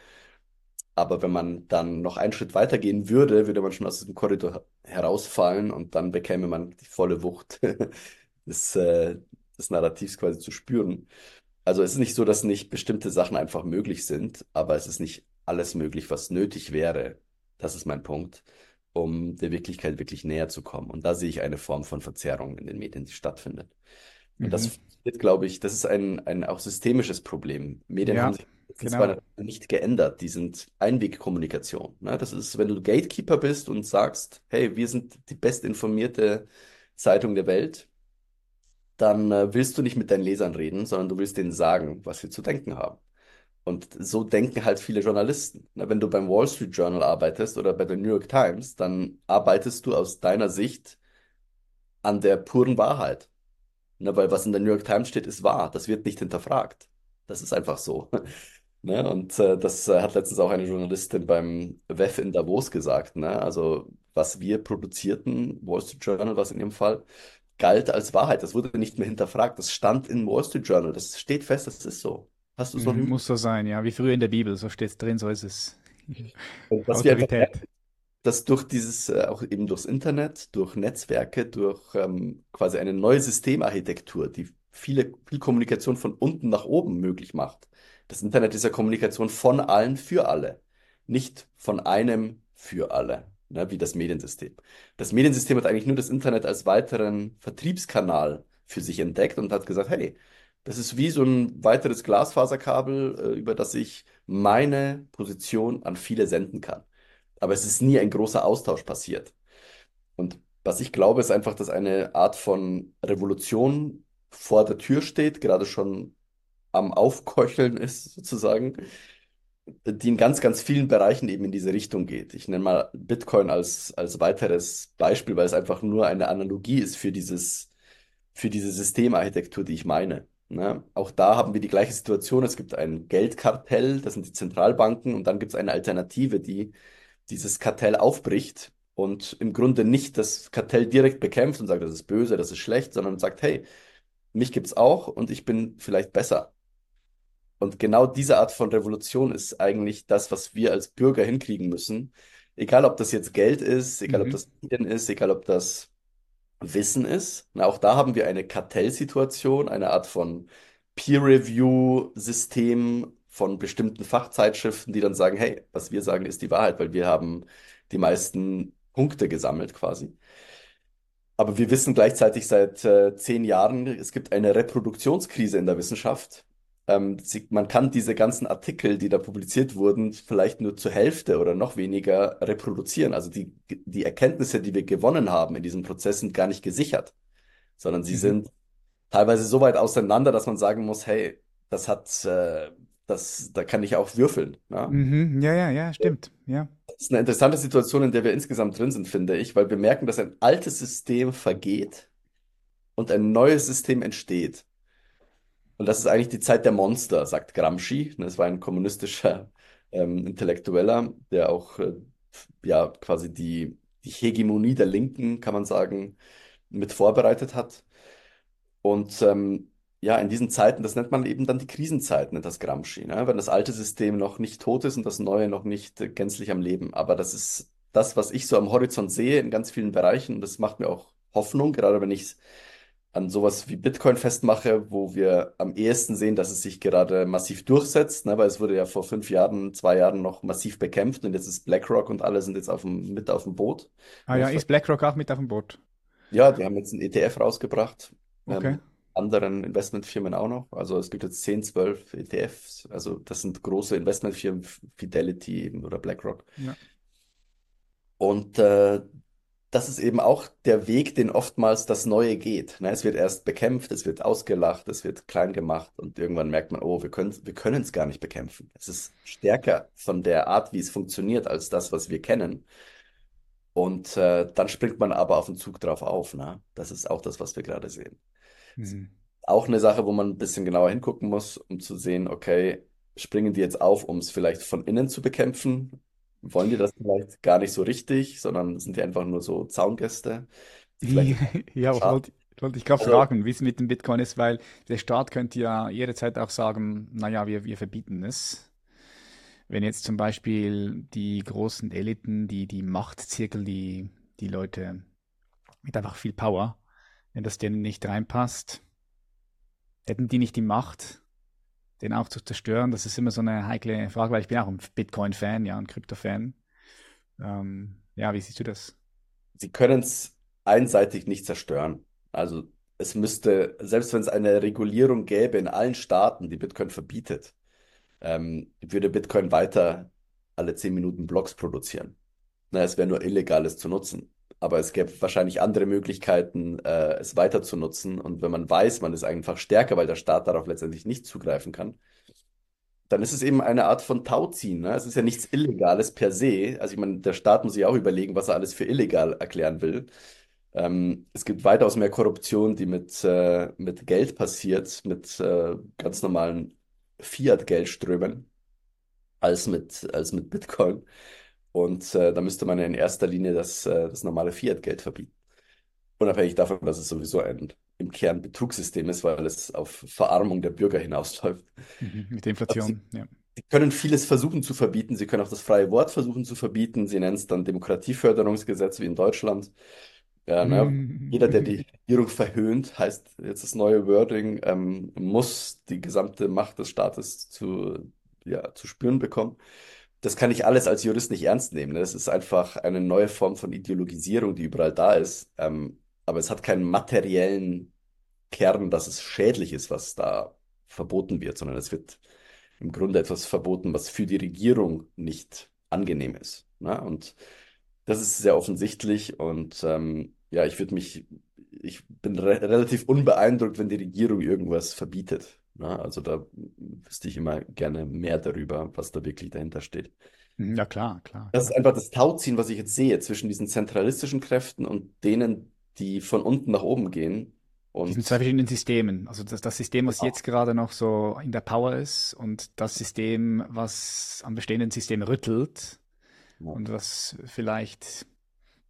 Aber wenn man dann noch einen Schritt weiter gehen würde, würde man schon aus diesem Korridor herausfallen und dann bekäme man die volle Wucht [LAUGHS] des, äh, des Narrativs quasi zu spüren. Also es ist nicht so, dass nicht bestimmte Sachen einfach möglich sind, aber es ist nicht alles möglich, was nötig wäre. Das ist mein Punkt, um der Wirklichkeit wirklich näher zu kommen. Und da sehe ich eine Form von Verzerrung in den Medien, die stattfindet. Und das Mhm. funktioniert, glaube ich, das ist ein, ein auch systemisches Problem. Medien haben Ja, sich jetzt genau. zwar nicht geändert, die sind Einwegkommunikation. Ne? Das ist, wenn du Gatekeeper bist und sagst, hey, wir sind die bestinformierte Zeitung der Welt, dann äh, willst du nicht mit deinen Lesern reden, sondern du willst denen sagen, was wir zu denken haben. Und so denken halt viele Journalisten. Wenn du beim Wall Street Journal arbeitest oder bei der New York Times, dann arbeitest du aus deiner Sicht an der puren Wahrheit. Weil was in der New York Times steht, ist wahr. Das wird nicht hinterfragt. Das ist einfach so. [LAUGHS] Ne? Und äh, das äh, hat letztens auch eine Journalistin beim WEF in Davos gesagt. Ne? Also, was wir produzierten, Wall Street Journal, was in ihrem Fall, galt als Wahrheit. Das wurde nicht mehr hinterfragt. Das stand im Wall Street Journal. Das steht fest, das ist so. Hast du noch Mhm. Muss so sein, ja. Wie früher in der Bibel, so steht es drin, so ist es. [LAUGHS] Was wir Autorität. dass durch dieses, äh, auch eben durchs Internet, durch Netzwerke, durch ähm, quasi eine neue Systemarchitektur, die viele, viel Kommunikation von unten nach oben möglich macht. Das Internet ist ja Kommunikation von allen für alle, nicht von einem für alle, ne, wie das Mediensystem. Das Mediensystem hat eigentlich nur das Internet als weiteren Vertriebskanal für sich entdeckt und hat gesagt, hey, das ist wie so ein weiteres Glasfaserkabel, äh, über das ich meine Position an viele senden kann aber es ist nie ein großer Austausch passiert. Und was ich glaube, ist einfach, dass eine Art von Revolution vor der Tür steht, gerade schon am Aufkeucheln ist, [LAUGHS] sozusagen, die in ganz, ganz vielen Bereichen eben in diese Richtung geht. Ich nenne mal Bitcoin als, als weiteres Beispiel, weil es einfach nur eine Analogie ist für dieses, für diese Systemarchitektur, die ich meine. Ne? Auch da haben wir die gleiche Situation. Es gibt ein Geldkartell, das sind die Zentralbanken, und dann gibt es eine Alternative, die dieses Kartell aufbricht und im Grunde nicht das Kartell direkt bekämpft und sagt, das ist böse, das ist schlecht, sondern sagt, hey, mich gibt's auch und ich bin vielleicht besser. Und genau diese Art von Revolution ist eigentlich das, was wir als Bürger hinkriegen müssen. Egal, ob das jetzt Geld ist, egal, ob Mhm. das Medien ist, egal, ob das Wissen ist. Na, auch da haben wir eine Kartellsituation, eine Art von Peer-Review-System von bestimmten Fachzeitschriften, die dann sagen, hey, was wir sagen, ist die Wahrheit, weil wir haben die meisten Punkte gesammelt quasi. Aber wir wissen gleichzeitig seit äh, zehn Jahren, es gibt eine Reproduktionskrise in der Wissenschaft. Ähm, sie, man kann diese ganzen Artikel, die da publiziert wurden, vielleicht nur zur Hälfte oder noch weniger reproduzieren. Also die, die Erkenntnisse, die wir gewonnen haben in diesem Prozess, sind gar nicht gesichert, sondern sie Mhm. sind teilweise so weit auseinander, dass man sagen muss, hey, das hat, äh, das, da kann ich auch würfeln. Ja? Mhm. Ja, ja, ja, stimmt. Ja. Das ist eine interessante Situation, in der wir insgesamt drin sind, finde ich, weil wir merken, dass ein altes System vergeht und ein neues System entsteht. Und das ist eigentlich die Zeit der Monster, sagt Gramsci. Das war ein kommunistischer ähm, Intellektueller, der auch äh, ja quasi die, die Hegemonie der Linken, kann man sagen, mit vorbereitet hat. Und ähm, ja, in diesen Zeiten, das nennt man eben dann die Krisenzeiten, nennt das Gramsci, ne? Wenn das alte System noch nicht tot ist und das neue noch nicht äh, gänzlich am Leben. Aber das ist das, was ich so am Horizont sehe in ganz vielen Bereichen. Und das macht mir auch Hoffnung, gerade wenn ich an sowas wie Bitcoin festmache, wo wir am ehesten sehen, dass es sich gerade massiv durchsetzt, ne? Weil es wurde ja vor fünf Jahren, zwei Jahren noch massiv bekämpft und jetzt ist BlackRock und alle sind jetzt auf dem, mit auf dem Boot. Ah ja, ist BlackRock auch mit auf dem Boot? Ja, die haben jetzt einen ETF rausgebracht. Okay. Ähm, anderen Investmentfirmen auch noch. Also es gibt jetzt 10, 12 ETFs. Also das sind große Investmentfirmen, Fidelity eben oder BlackRock. Ja. Und äh, das ist eben auch der Weg, den oftmals das Neue geht. Ne? Es wird erst bekämpft, es wird ausgelacht, es wird klein gemacht und irgendwann merkt man, oh, wir können, wir können es gar nicht bekämpfen. Es ist stärker von der Art, wie es funktioniert, als das, was wir kennen. Und äh, dann springt man aber auf den Zug drauf auf. Ne? Das ist auch das, was wir gerade sehen. Mhm. Auch eine Sache, wo man ein bisschen genauer hingucken muss, um zu sehen, okay, springen die jetzt auf, um es vielleicht von innen zu bekämpfen? Wollen die das vielleicht gar nicht so richtig, sondern sind die einfach nur so Zaungäste, vielleicht [LAUGHS] Ja, Schade. wollte wollte ich gerade Also- fragen, wie es mit dem Bitcoin ist, weil der Staat könnte ja jederzeit auch sagen, naja, wir, wir verbieten es. Wenn jetzt zum Beispiel die großen Eliten, die, die Machtzirkel, die, die Leute mit einfach viel Power, wenn das denen nicht reinpasst, hätten die nicht die Macht, den auch zu zerstören? Das ist immer so eine heikle Frage, weil ich bin auch ein Bitcoin-Fan, ja, ein Krypto-Fan. Ähm, ja, wie siehst du das? sie können es einseitig nicht zerstören. Also es müsste, selbst wenn es eine Regulierung gäbe in allen Staaten, die Bitcoin verbietet, ähm, würde Bitcoin weiter alle 10 Minuten Blocks produzieren. Na, es wäre nur illegal, es zu nutzen. Aber es gäbe wahrscheinlich andere Möglichkeiten, äh, es weiter zu nutzen. Und wenn man weiß, man ist einfach stärker, weil der Staat darauf letztendlich nicht zugreifen kann, dann ist es eben eine Art von Tauziehen. Ne? Es ist ja nichts Illegales per se. Also ich meine, der Staat muss sich auch überlegen, was er alles für illegal erklären will. Ähm, es gibt weitaus mehr Korruption, die mit, äh, mit Geld passiert, mit äh, ganz normalen Fiat-Geldströmen, als mit, als mit Bitcoin. Und äh, da müsste man in erster Linie das, äh, das normale Fiat-Geld verbieten. Unabhängig davon, dass es sowieso ein im Kern Betrugssystem ist, weil es auf Verarmung der Bürger hinausläuft. Mhm, mit der Inflation, sie, ja. Sie können vieles versuchen zu verbieten. Sie können auch das freie Wort versuchen zu verbieten. Sie nennen es dann Demokratieförderungsgesetz wie in Deutschland. Ja, ne? Mhm. Jeder, der die Regierung verhöhnt, heißt jetzt das neue Wording, ähm, muss die gesamte Macht des Staates zu, ja, zu spüren bekommen. Das kann ich alles als Jurist nicht ernst nehmen. Ne? Das ist einfach eine neue Form von Ideologisierung, die überall da ist. Ähm, aber es hat keinen materiellen Kern, dass es schädlich ist, was da verboten wird, sondern es wird im Grunde etwas verboten, was für die Regierung nicht angenehm ist. Ne? Und das ist sehr offensichtlich und ähm, ja, ich würde mich, ich bin re relativ unbeeindruckt, wenn die Regierung irgendwas verbietet. Ne? Also da wüsste ich immer gerne mehr darüber, was da wirklich dahinter steht. Mhm, ja, klar, klar. Das ist einfach das Tauziehen, was ich jetzt sehe zwischen diesen zentralistischen Kräften und denen, die von unten nach oben gehen. Und diesen zwei verschiedenen Systemen. Also das, das System, was genau. jetzt gerade noch so in der Power ist und das System, was am bestehenden System rüttelt ja. und was vielleicht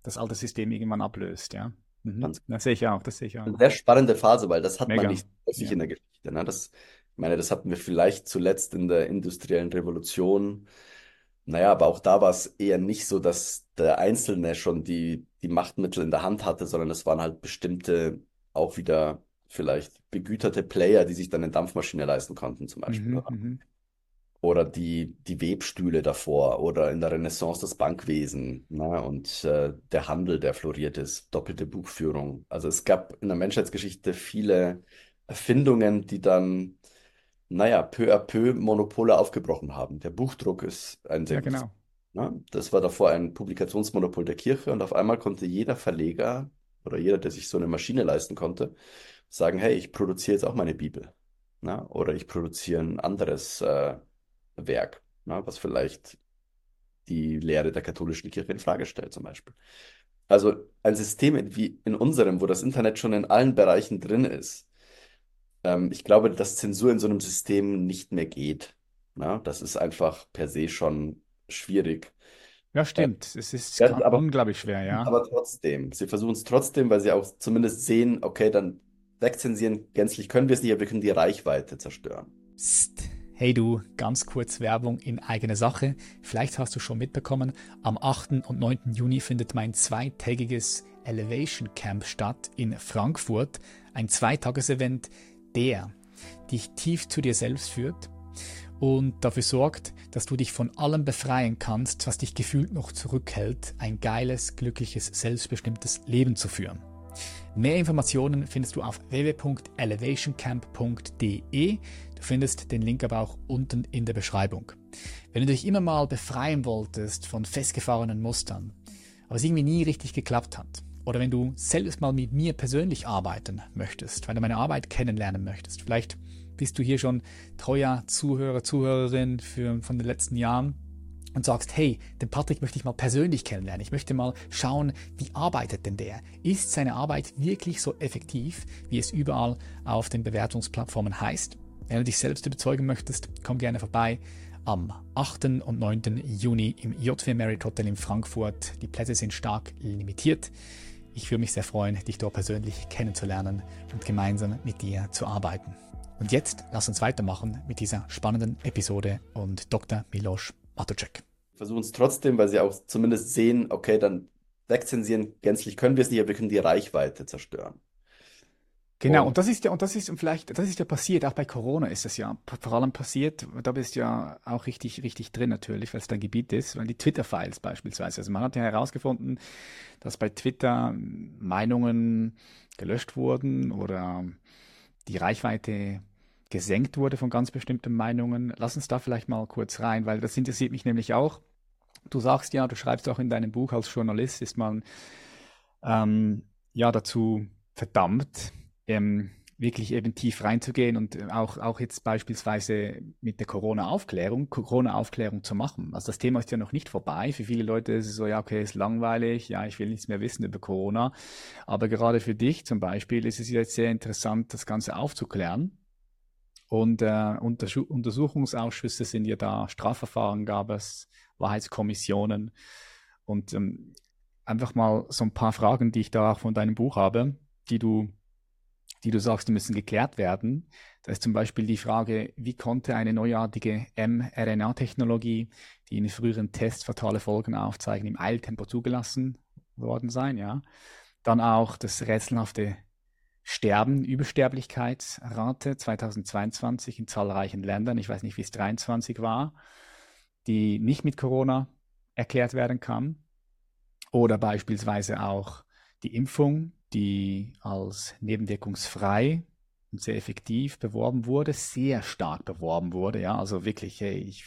das alte System irgendwann ablöst, ja. Mhm. Das sehe ich auch, das sehe ich auch. Eine sehr spannende Phase, weil das hat Mega. man nicht häufig ja. in der Geschichte. Ne? Das, ich meine, das hatten wir vielleicht zuletzt in der industriellen Revolution. Naja, aber auch da war es eher nicht so, dass der Einzelne schon die, die Machtmittel in der Hand hatte, sondern es waren halt bestimmte, auch wieder vielleicht begüterte Player, die sich dann eine Dampfmaschine leisten konnten, zum Beispiel. Mhm, mhm oder die, die Webstühle davor oder in der Renaissance das Bankwesen ne? und äh, der Handel, der floriert ist, doppelte Buchführung. Also es gab in der Menschheitsgeschichte viele Erfindungen, die dann, naja, peu à peu Monopole aufgebrochen haben. Der Buchdruck ist ein sehr ja, genau. Ne? Das war davor ein Publikationsmonopol der Kirche und auf einmal konnte jeder Verleger oder jeder, der sich so eine Maschine leisten konnte, sagen, hey, ich produziere jetzt auch meine Bibel. Ne? Oder ich produziere ein anderes äh, Werk, ne, was vielleicht die Lehre der katholischen Kirche in Frage stellt, zum Beispiel. Also ein System wie in unserem, wo das Internet schon in allen Bereichen drin ist, ähm, ich glaube, dass Zensur in so einem System nicht mehr geht. Ne? Das ist einfach per se schon schwierig. Ja, stimmt. Äh, es ist ja, aber, unglaublich schwer, ja. Aber trotzdem, sie versuchen es trotzdem, weil sie auch zumindest sehen, okay, dann wegzensieren gänzlich können wir es nicht, aber wir können die Reichweite zerstören. Psst. Hey du, ganz kurz Werbung in eigener Sache. Vielleicht hast du schon mitbekommen, am 8. und 9. Juni findet mein zweitägiges Elevation Camp statt in Frankfurt. Ein Zweitagesevent, der dich tief zu dir selbst führt und dafür sorgt, dass du dich von allem befreien kannst, was dich gefühlt noch zurückhält, ein geiles, glückliches, selbstbestimmtes Leben zu führen. Mehr Informationen findest du auf www.elevationcamp.de. Du findest den Link aber auch unten in der Beschreibung. Wenn du dich immer mal befreien wolltest von festgefahrenen Mustern, aber es irgendwie nie richtig geklappt hat, oder wenn du selbst mal mit mir persönlich arbeiten möchtest, weil du meine Arbeit kennenlernen möchtest, vielleicht bist du hier schon treuer Zuhörer, Zuhörerin für, von den letzten Jahren und sagst, hey, den Patrick möchte ich mal persönlich kennenlernen. Ich möchte mal schauen, wie arbeitet denn der? Ist seine Arbeit wirklich so effektiv, wie es überall auf den Bewertungsplattformen heißt? Wenn du dich selbst überzeugen möchtest, komm gerne vorbei am 8. und 9. Juni im JW Merit Hotel in Frankfurt. Die Plätze sind stark limitiert. Ich würde mich sehr freuen, dich dort persönlich kennenzulernen und gemeinsam mit dir zu arbeiten. Und jetzt lass uns weitermachen mit dieser spannenden Episode und Dr. Miloš Matuschek. Versuchen es trotzdem, weil sie auch zumindest sehen, okay, dann wegzensieren gänzlich können wir es nicht, aber wir können die Reichweite zerstören. Genau, und das ist ja, und das ist und vielleicht, das ist ja passiert, auch bei Corona ist das ja vor allem passiert, da bist du ja auch richtig, richtig drin natürlich, weil es dein Gebiet ist, weil die Twitter-Files beispielsweise. Also man hat ja herausgefunden, dass bei Twitter Meinungen gelöscht wurden oder die Reichweite gesenkt wurde von ganz bestimmten Meinungen. Lass uns da vielleicht mal kurz rein, weil das interessiert mich nämlich auch. Du sagst ja, du schreibst auch in deinem Buch als Journalist, ist man ähm, ja dazu verdammt, ähm, wirklich eben tief reinzugehen und äh, auch, auch jetzt beispielsweise mit der Corona-Aufklärung, Corona-Aufklärung zu machen. Also das Thema ist ja noch nicht vorbei. Für viele Leute ist es so, ja, okay, ist langweilig, ja, ich will nichts mehr wissen über Corona. Aber gerade für dich zum Beispiel ist es jetzt sehr interessant, das Ganze aufzuklären. Und äh, Untersuchungsausschüsse sind ja da, Strafverfahren gab es, Wahrheitskommissionen. Und ähm, einfach mal so ein paar Fragen, die ich da auch von deinem Buch habe, die du die du sagst, die müssen geklärt werden. Da ist zum Beispiel die Frage, wie konnte eine neuartige mRNA-Technologie, die in früheren Tests fatale Folgen aufzeigen, im Eiltempo zugelassen worden sein, ja. Dann auch das rätselhafte Sterben, Übersterblichkeitsrate 2022 in zahlreichen Ländern, ich weiß nicht, wie es 23 war, die nicht mit Corona erklärt werden kann. Oder beispielsweise auch die Impfung, die als nebenwirkungsfrei und sehr effektiv beworben wurde, sehr stark beworben wurde, ja, also wirklich, hey, ich,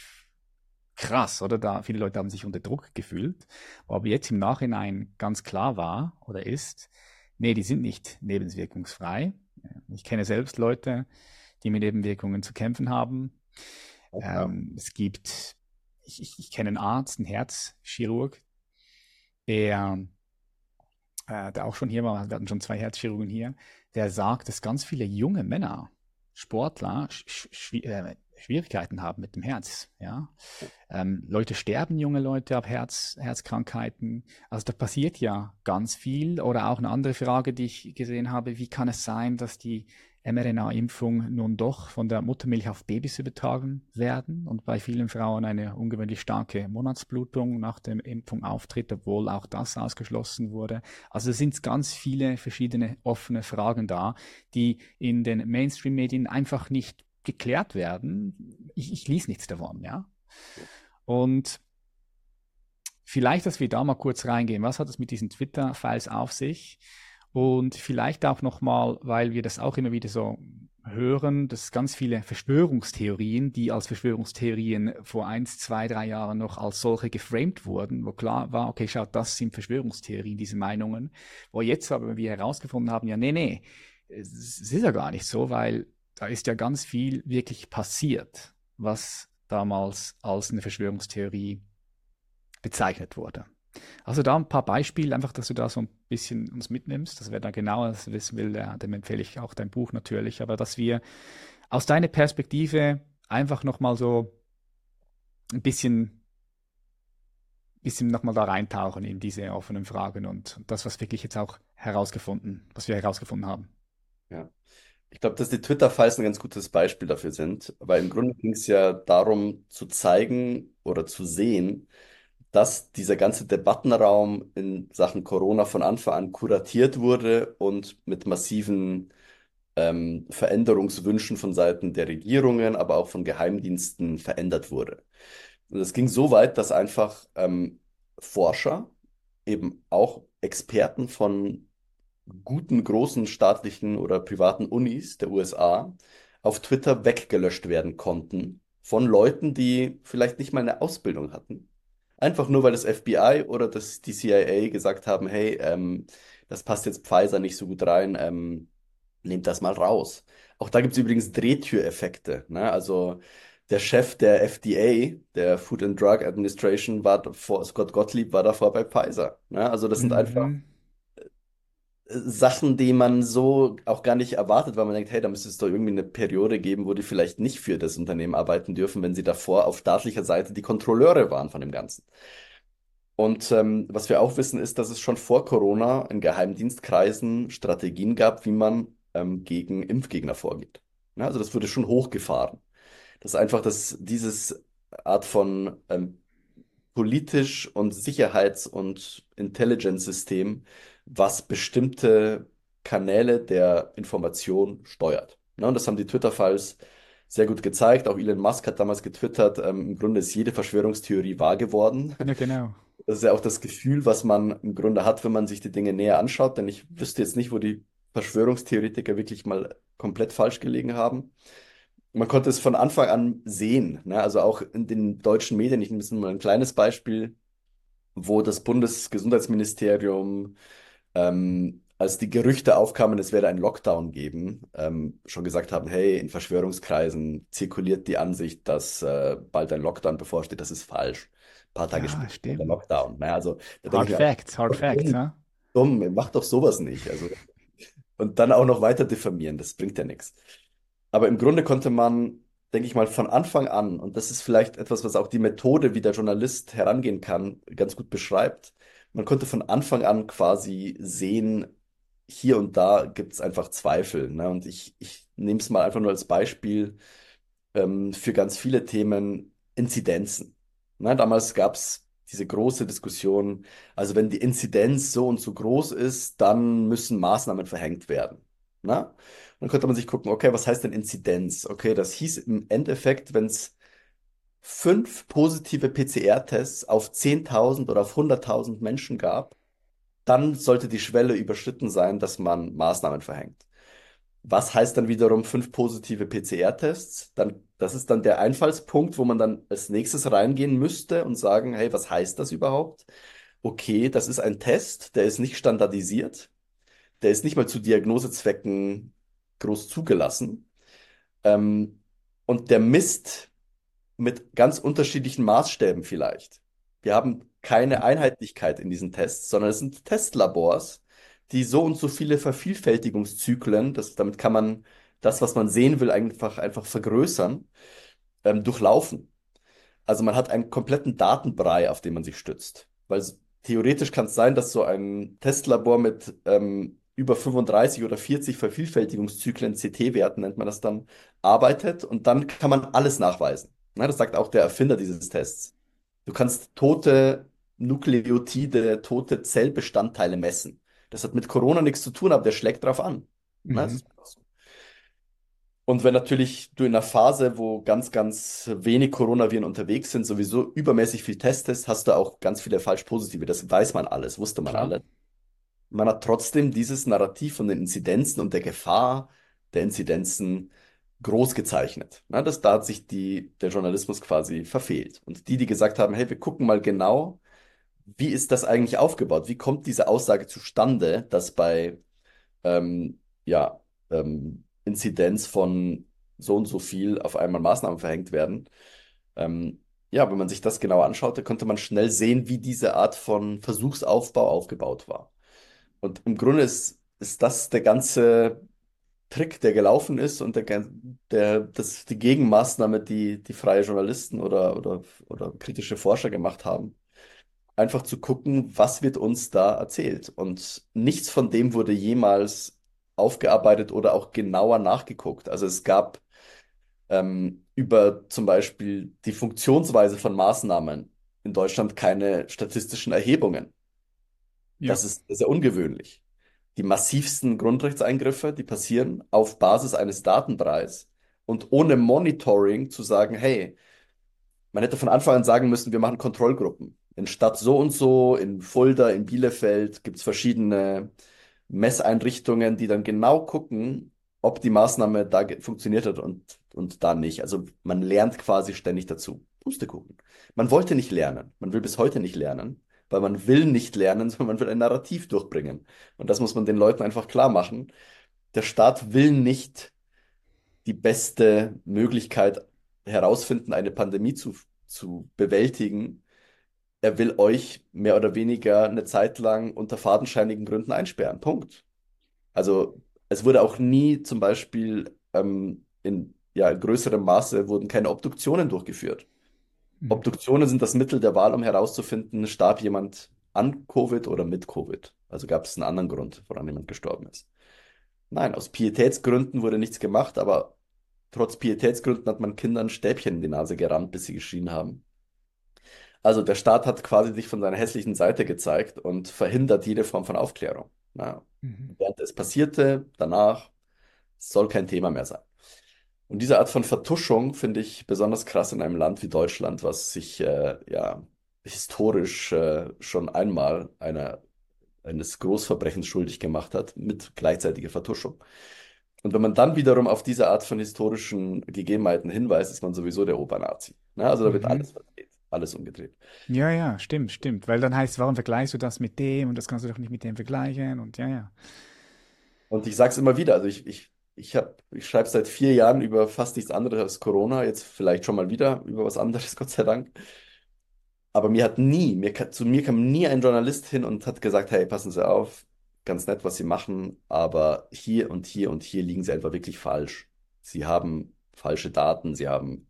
krass, oder? Da, viele Leute haben sich unter Druck gefühlt, aber jetzt im Nachhinein ganz klar war oder ist, nee, die sind nicht nebenwirkungsfrei. Ich kenne selbst Leute, die mit Nebenwirkungen zu kämpfen haben. Okay. Ähm, es gibt, ich, ich, ich kenne einen Arzt, einen Herzchirurg, der äh, der auch schon hier war, wir hatten schon zwei Herzchirurgen hier, der sagt, dass ganz viele junge Männer, Sportler, sch äh, Schwierigkeiten haben mit dem Herz. Ja? Ähm, Leute sterben, junge Leute, ab Herz, Herzkrankheiten. Also da passiert ja ganz viel. Oder auch eine andere Frage, die ich gesehen habe, wie kann es sein, dass die mRNA-Impfung nun doch von der Muttermilch auf Babys übertragen werden und bei vielen Frauen eine ungewöhnlich starke Monatsblutung nach der Impfung auftritt, obwohl auch das ausgeschlossen wurde. Also es sind ganz viele verschiedene offene Fragen da, die in den Mainstream-Medien einfach nicht geklärt werden. Ich, ich lese nichts davon, ja. Und vielleicht, dass wir da mal kurz reingehen. Was hat es mit diesen Twitter-Files auf sich? Und vielleicht auch nochmal, weil wir das auch immer wieder so hören, dass ganz viele Verschwörungstheorien, die als Verschwörungstheorien vor eins, zwei, drei Jahren noch als solche geframed wurden, wo klar war, okay, schaut, das sind Verschwörungstheorien, diese Meinungen, wo jetzt aber wir herausgefunden haben, ja, nee, nee, es ist ja gar nicht so, weil da ist ja ganz viel wirklich passiert, was damals als eine Verschwörungstheorie bezeichnet wurde. Also da ein paar Beispiele, einfach, dass du da so ein bisschen uns mitnimmst. Das wäre dann genauer das wissen will, der, dem empfehle ich auch dein Buch natürlich, aber dass wir aus deiner Perspektive einfach nochmal so ein bisschen, bisschen nochmal da reintauchen in diese offenen Fragen und das, was wirklich jetzt auch herausgefunden, was wir herausgefunden haben. Ja. Ich glaube, dass die Twitter-Files ein ganz gutes Beispiel dafür sind, weil im Grunde ging es ja darum zu zeigen oder zu sehen, dass dieser ganze Debattenraum in Sachen Corona von Anfang an kuratiert wurde und mit massiven ähm, Veränderungswünschen von Seiten der Regierungen, aber auch von Geheimdiensten verändert wurde. Und es ging so weit, dass einfach ähm, Forscher, eben auch Experten von guten, großen staatlichen oder privaten Unis der USA auf Twitter weggelöscht werden konnten von Leuten, die vielleicht nicht mal eine Ausbildung hatten Einfach nur, weil das FBI oder das, die CIA gesagt haben, hey, ähm, das passt jetzt Pfizer nicht so gut rein, ähm, nehmt das mal raus. Auch da gibt es übrigens Drehtüreffekte. Ne? Also der Chef der FDA, der Food and Drug Administration, war vor, Scott Gottlieb war davor bei Pfizer. Ne? Also das sind mhm. einfach Sachen, die man so auch gar nicht erwartet, weil man denkt, hey, da müsste es doch irgendwie eine Periode geben, wo die vielleicht nicht für das Unternehmen arbeiten dürfen, wenn sie davor auf staatlicher Seite die Kontrolleure waren von dem Ganzen. Und ähm, was wir auch wissen, ist, dass es schon vor Corona in Geheimdienstkreisen Strategien gab, wie man ähm, gegen Impfgegner vorgeht. Ja, also das wurde schon hochgefahren. Das ist einfach, dass dieses Art von ähm, politisch und Sicherheits- und Intelligence-System was bestimmte Kanäle der Information steuert. Ne? Und das haben die Twitter-Files sehr gut gezeigt. Auch Elon Musk hat damals getwittert, ähm, im Grunde ist jede Verschwörungstheorie wahr geworden. Ja, genau. [LAUGHS] Das ist ja auch das Gefühl, was man im Grunde hat, wenn man sich die Dinge näher anschaut, denn ich wüsste jetzt nicht, wo die Verschwörungstheoretiker wirklich mal komplett falsch gelegen haben. Man konnte es von Anfang an sehen, ne? Also auch in den deutschen Medien, ich nehme mal ein kleines Beispiel, wo das Bundesgesundheitsministerium ähm, als die Gerüchte aufkamen, es werde einen Lockdown geben, ähm, schon gesagt haben, hey, in Verschwörungskreisen zirkuliert die Ansicht, dass äh, bald ein Lockdown bevorsteht. Das ist falsch. Ein paar Tage Ja, später der Lockdown. Naja, also Hard ich Facts, Hard Facts, dumm, ja? dumm, mach doch sowas nicht. Also, und dann auch noch weiter diffamieren, das bringt ja nichts. Aber im Grunde konnte man, denke ich mal, von Anfang an, und das ist vielleicht etwas, was auch die Methode, wie der Journalist herangehen kann, ganz gut beschreibt, man konnte von Anfang an quasi sehen, hier und da gibt es einfach Zweifel. Ne? Und ich, ich nehme es mal einfach nur als Beispiel ähm, für ganz viele Themen Inzidenzen. Ne? Damals gab es diese große Diskussion, also wenn die Inzidenz so und so groß ist, dann müssen Maßnahmen verhängt werden. Ne? Dann konnte man sich gucken, okay, was heißt denn Inzidenz? Okay, das hieß im Endeffekt, wenn es fünf positive PCR-Tests auf 10.000 oder auf 100.000 Menschen gab, dann sollte die Schwelle überschritten sein, dass man Maßnahmen verhängt. Was heißt dann wiederum fünf positive PCR-Tests? Dann, das ist dann der Einfallspunkt, wo man dann als nächstes reingehen müsste und sagen, hey, was heißt das überhaupt? Okay, das ist ein Test, der ist nicht standardisiert, der ist nicht mal zu Diagnosezwecken groß zugelassen. Ähm, und der misst mit ganz unterschiedlichen Maßstäben vielleicht. Wir haben keine Einheitlichkeit in diesen Tests, sondern es sind Testlabors, die so und so viele Vervielfältigungszyklen, das, damit kann man das, was man sehen will, einfach, einfach vergrößern, ähm, durchlaufen. Also man hat einen kompletten Datenbrei, auf den man sich stützt. Weil theoretisch kann es sein, dass so ein Testlabor mit ähm, über 35 oder 40 Vervielfältigungszyklen, CT-Werten nennt man das dann, arbeitet und dann kann man alles nachweisen. Na, das sagt auch der Erfinder dieses Tests. Du kannst tote Nukleotide, tote Zellbestandteile messen. Das hat mit Corona nichts zu tun, aber der schlägt drauf an. Na, Mhm. so. Und wenn natürlich du in einer Phase, wo ganz, ganz wenig Coronaviren unterwegs sind, sowieso übermäßig viel testest, hast du auch ganz viele falsch-positive. Das weiß man alles, wusste man Klar. alles. Man hat trotzdem dieses Narrativ von den Inzidenzen und der Gefahr der Inzidenzen groß gezeichnet. Na, das, da hat sich die, der Journalismus quasi verfehlt. Und die, die gesagt haben, hey, wir gucken mal genau, wie ist das eigentlich aufgebaut? Wie kommt diese Aussage zustande, dass bei ähm, ja, ähm, Inzidenz von so und so viel auf einmal Maßnahmen verhängt werden? Ähm, ja, wenn man sich das genauer anschaute, konnte man schnell sehen, wie diese Art von Versuchsaufbau aufgebaut war. Und im Grunde ist, ist das der ganze Trick, der gelaufen ist und der, der, das, die Gegenmaßnahme, die, die freie Journalisten oder, oder, oder kritische Forscher gemacht haben. Einfach zu gucken, was wird uns da erzählt. Und nichts von dem wurde jemals aufgearbeitet oder auch genauer nachgeguckt. Also es gab ähm, über zum Beispiel die Funktionsweise von Maßnahmen in Deutschland keine statistischen Erhebungen. Ja. Das ist sehr ungewöhnlich. Die massivsten Grundrechtseingriffe, die passieren auf Basis eines Datenbreis und ohne Monitoring zu sagen, hey, man hätte von Anfang an sagen müssen, wir machen Kontrollgruppen. In Stadt so und so, in Fulda, in Bielefeld gibt es verschiedene Messeinrichtungen, die dann genau gucken, ob die Maßnahme da funktioniert hat und, und da nicht. Also man lernt quasi ständig dazu. Pustekuchen. Man wollte nicht lernen. Man will bis heute nicht lernen, weil man will nicht lernen, [LAUGHS] sondern man will ein Narrativ durchbringen. Und das muss man den Leuten einfach klar machen. Der Staat will nicht die beste Möglichkeit herausfinden, eine Pandemie zu, zu bewältigen. Er will euch mehr oder weniger eine Zeit lang unter fadenscheinigen Gründen einsperren. Punkt. Also es wurde auch nie zum Beispiel ähm, in ja, größerem Maße wurden keine Obduktionen durchgeführt. Mhm. Obduktionen sind das Mittel der Wahl, um herauszufinden, starb jemand an Covid oder mit Covid. Also gab es einen anderen Grund, woran jemand gestorben ist. Nein, aus Pietätsgründen wurde nichts gemacht, aber trotz Pietätsgründen hat man Kindern Stäbchen in die Nase gerammt, bis sie geschrien haben. Also der Staat hat quasi sich von seiner hässlichen Seite gezeigt und verhindert jede Form von Aufklärung. Ja. Mhm. Während es passierte, danach soll kein Thema mehr sein. Und diese Art von Vertuschung finde ich besonders krass in einem Land wie Deutschland, was sich äh, ja historisch äh, schon einmal einer, eines Großverbrechens schuldig gemacht hat, mit gleichzeitiger Vertuschung. Und wenn man dann wiederum auf diese Art von historischen Gegebenheiten hinweist, ist man sowieso der Obernazi. Ne? Also da wird Mhm. alles verdreht, alles umgedreht. Ja, ja, stimmt, stimmt. Weil dann heißt, warum vergleichst du das mit dem und das kannst du doch nicht mit dem vergleichen und ja, ja. Und ich sage es immer wieder, also ich, ich, ich, hab, ich schreibe seit vier Jahren über fast nichts anderes als Corona, jetzt vielleicht schon mal wieder über was anderes, [LAUGHS] Gott sei Dank. Aber mir hat nie, mir, zu mir kam nie ein Journalist hin und hat gesagt, hey, passen Sie auf, ganz nett, was Sie machen, aber hier und hier und hier liegen Sie einfach wirklich falsch. Sie haben falsche Daten, Sie haben,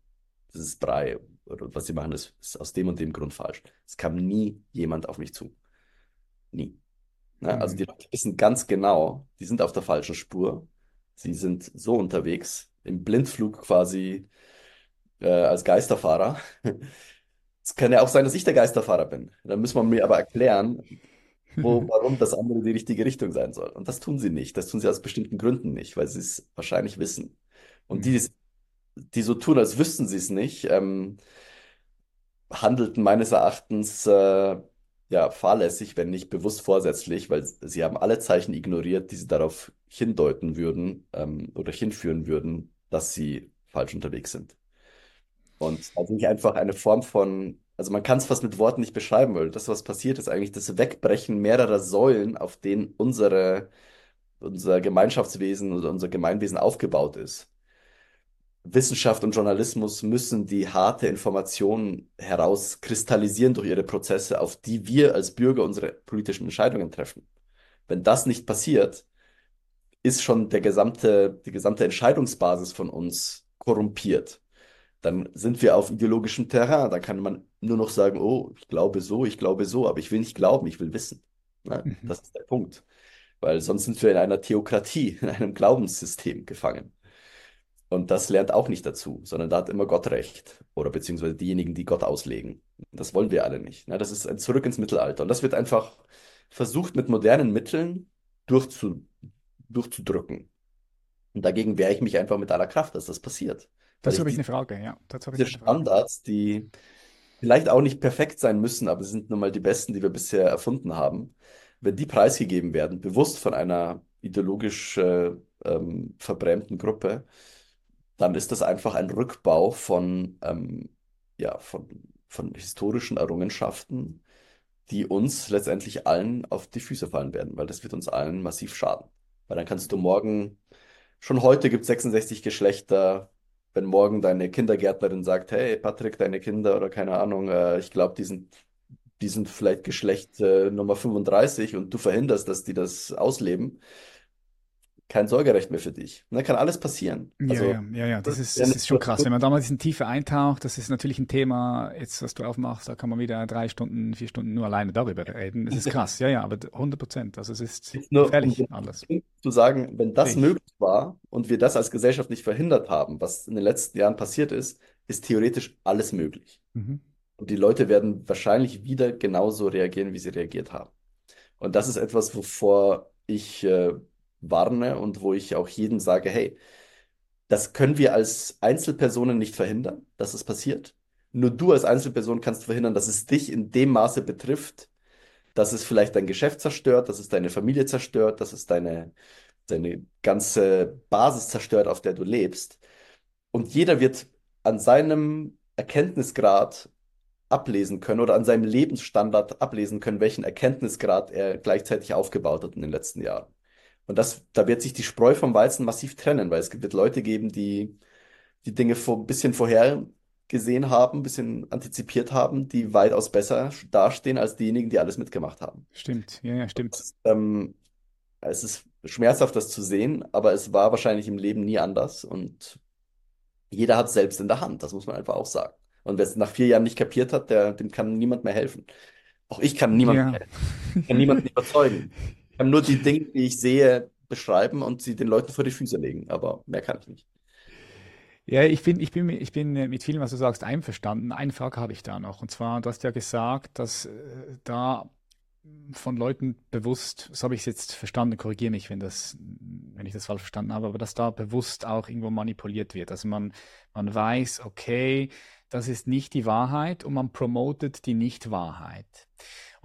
das ist Brei, oder was Sie machen, ist, ist aus dem und dem Grund falsch. Es kam nie jemand auf mich zu. Nie. Ne? Also Mhm. die Leute wissen ganz genau, die sind auf der falschen Spur. Sie sind so unterwegs, im Blindflug quasi äh, als Geisterfahrer. Es kann ja auch sein, dass ich der Geisterfahrer bin. Dann muss man mir aber erklären, wo, [LAUGHS] warum das andere die richtige Richtung sein soll. Und das tun sie nicht. Das tun sie aus bestimmten Gründen nicht, weil sie es wahrscheinlich wissen. Und die, Mhm. die so tun, als wüssten sie es nicht, ähm, handelten meines Erachtens äh, ja fahrlässig, wenn nicht bewusst vorsätzlich, weil sie haben alle Zeichen ignoriert, die sie darauf hindeuten würden ähm, oder hinführen würden, dass sie falsch unterwegs sind. Und also nicht einfach eine Form von, also man kann es fast mit Worten nicht beschreiben, weil das, was passiert, ist eigentlich das Wegbrechen mehrerer Säulen, auf denen unsere, unser Gemeinschaftswesen oder unser Gemeinwesen aufgebaut ist. Wissenschaft und Journalismus müssen die harte Information herauskristallisieren durch ihre Prozesse, auf die wir als Bürger unsere politischen Entscheidungen treffen. Wenn das nicht passiert, ist schon der gesamte, die gesamte Entscheidungsbasis von uns korrumpiert. Dann sind wir auf ideologischem Terrain. Da kann man nur noch sagen, oh, ich glaube so, ich glaube so, aber ich will nicht glauben, ich will wissen. Ne? Mhm. Das ist der Punkt. Weil sonst sind wir in einer Theokratie, [LAUGHS] in einem Glaubenssystem gefangen. Und das lernt auch nicht dazu, sondern da hat immer Gott recht. Oder beziehungsweise diejenigen, die Gott auslegen. Das wollen wir alle nicht. Das ist ein Zurück ins Mittelalter. Und das wird einfach versucht, mit modernen Mitteln durchzu, durchzudrücken. Und dagegen wehre ich mich einfach mit aller Kraft, dass das passiert. Dazu habe ich eine Frage, ja. Dazu habe ich diese eine Frage. Standards, die vielleicht auch nicht perfekt sein müssen, aber sie sind nun mal die besten, die wir bisher erfunden haben, wenn die preisgegeben werden, bewusst von einer ideologisch äh, ähm, verbrämten Gruppe, dann ist das einfach ein Rückbau von, ähm, ja, von, von historischen Errungenschaften, die uns letztendlich allen auf die Füße fallen werden, weil das wird uns allen massiv schaden. Weil dann kannst du morgen, schon heute gibt es 66 Geschlechter, wenn morgen deine Kindergärtnerin sagt, hey Patrick, deine Kinder oder keine Ahnung, äh, ich glaube, die sind, die sind vielleicht Geschlecht äh, Nummer 35 und du verhinderst, dass die das ausleben, kein Sorgerecht mehr für dich. Und dann kann alles passieren. Ja, Also, ja, ja, ja, das das ist, ja das ist schon krass. Wenn man da mal ein bisschen tiefer eintaucht, das ist natürlich ein Thema, jetzt, was du aufmachst, da kann man wieder drei Stunden, vier Stunden nur alleine darüber reden. Das ist krass, ja, ja, aber 100 Prozent. Also es ist Jetzt nur, um gefährlich alles. Zu sagen, wenn das ich. möglich war und wir das als Gesellschaft nicht verhindert haben, was in den letzten Jahren passiert ist, ist theoretisch alles möglich. Mhm. Und die Leute werden wahrscheinlich wieder genauso reagieren, wie sie reagiert haben. Und das ist etwas, wovor ich äh, warne und wo ich auch jedem sage, hey, das können wir als Einzelpersonen nicht verhindern, dass es passiert. Nur du als Einzelperson kannst verhindern, dass es dich in dem Maße betrifft, dass es vielleicht dein Geschäft zerstört, dass es deine Familie zerstört, dass es deine, deine ganze Basis zerstört, auf der du lebst. Und jeder wird an seinem Erkenntnisgrad ablesen können oder an seinem Lebensstandard ablesen können, welchen Erkenntnisgrad er gleichzeitig aufgebaut hat in den letzten Jahren. Und das, da wird sich die Spreu vom Weizen massiv trennen, weil es wird Leute geben, die die Dinge vor, ein bisschen vorhergesehen haben, ein bisschen antizipiert haben, die weitaus besser dastehen als diejenigen, die alles mitgemacht haben. Stimmt, ja, ja, stimmt. Das ähm, es ist schmerzhaft, das zu sehen, aber es war wahrscheinlich im Leben nie anders und jeder hat es selbst in der Hand, das muss man einfach auch sagen. Und wer es nach vier Jahren nicht kapiert hat, der, dem kann niemand mehr helfen. Auch ich kann niemandem Ja. helfen. Ich kann niemanden überzeugen. [LAUGHS] Kann nur die Dinge, die ich sehe, beschreiben und sie den Leuten vor die Füße legen, aber mehr kann ich nicht. Ja, ich bin, ich bin, ich bin mit vielem, was du sagst, einverstanden. Eine Frage habe ich da noch. Und zwar, du hast ja gesagt, dass äh, da von Leuten bewusst, so habe ich es jetzt verstanden, korrigiere mich, wenn das, wenn ich das falsch verstanden habe, aber dass da bewusst auch irgendwo manipuliert wird. Also man, man weiß, okay, das ist nicht die Wahrheit und man promotet die Nicht-Wahrheit.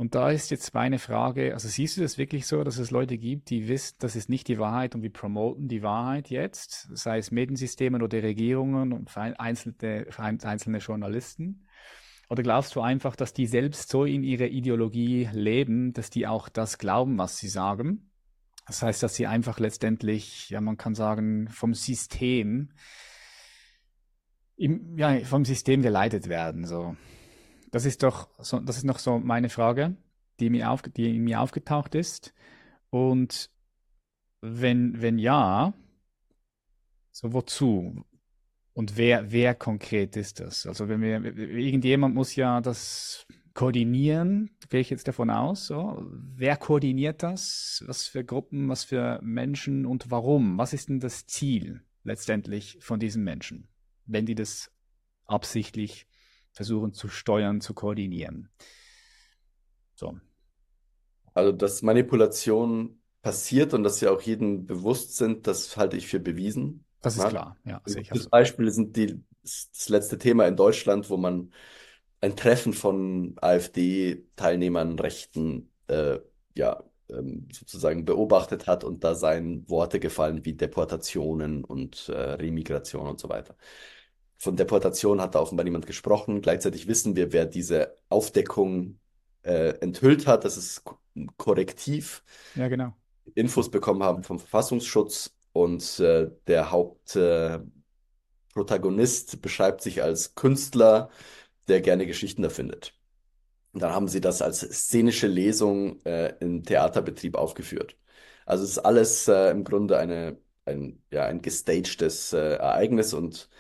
Und da ist jetzt meine Frage, also siehst du das wirklich so, dass es Leute gibt, die wissen, das ist nicht die Wahrheit und wir promoten die Wahrheit jetzt, sei es Mediensystemen oder Regierungen und einzelne, einzelne Journalisten? Oder glaubst du einfach, dass die selbst so in ihrer Ideologie leben, dass die auch das glauben, was sie sagen? Das heißt, dass sie einfach letztendlich, ja, man kann sagen, vom System, im, ja, vom System geleitet werden. So, das ist doch, so, das ist noch so meine Frage, die mir, auf, die mir aufgetaucht ist. Und wenn, wenn ja, so wozu? Und wer, wer konkret ist das? Also wenn wir, irgendjemand muss ja das koordinieren, gehe ich jetzt davon aus. So. Wer koordiniert das? Was für Gruppen, was für Menschen und warum? Was ist denn das Ziel letztendlich von diesen Menschen, wenn die das absichtlich versuchen zu steuern, zu koordinieren? So. Also, dass Manipulation passiert und dass sie auch jedem bewusst sind, das halte ich für bewiesen. Das ist ja? klar, ja. Ich das. Beispiel sind die, das letzte Thema in Deutschland, wo man ein Treffen von AfD-Teilnehmern, Rechten, äh, ja, ähm, sozusagen beobachtet hat und da seien Worte gefallen wie Deportationen und äh, Remigration und so weiter. Von Deportation hat da offenbar niemand gesprochen. Gleichzeitig wissen wir, wer diese Aufdeckung äh, enthüllt hat. Das ist Korrektiv. Ja, genau. Infos bekommen haben vom Verfassungsschutz und äh, der Hauptprotagonist äh, beschreibt sich als Künstler, der gerne Geschichten erfindet. Und dann haben sie das als szenische Lesung äh, im Theaterbetrieb aufgeführt. Also es ist alles äh, im Grunde eine, ein, ja, ein gestagedes äh, Ereignis und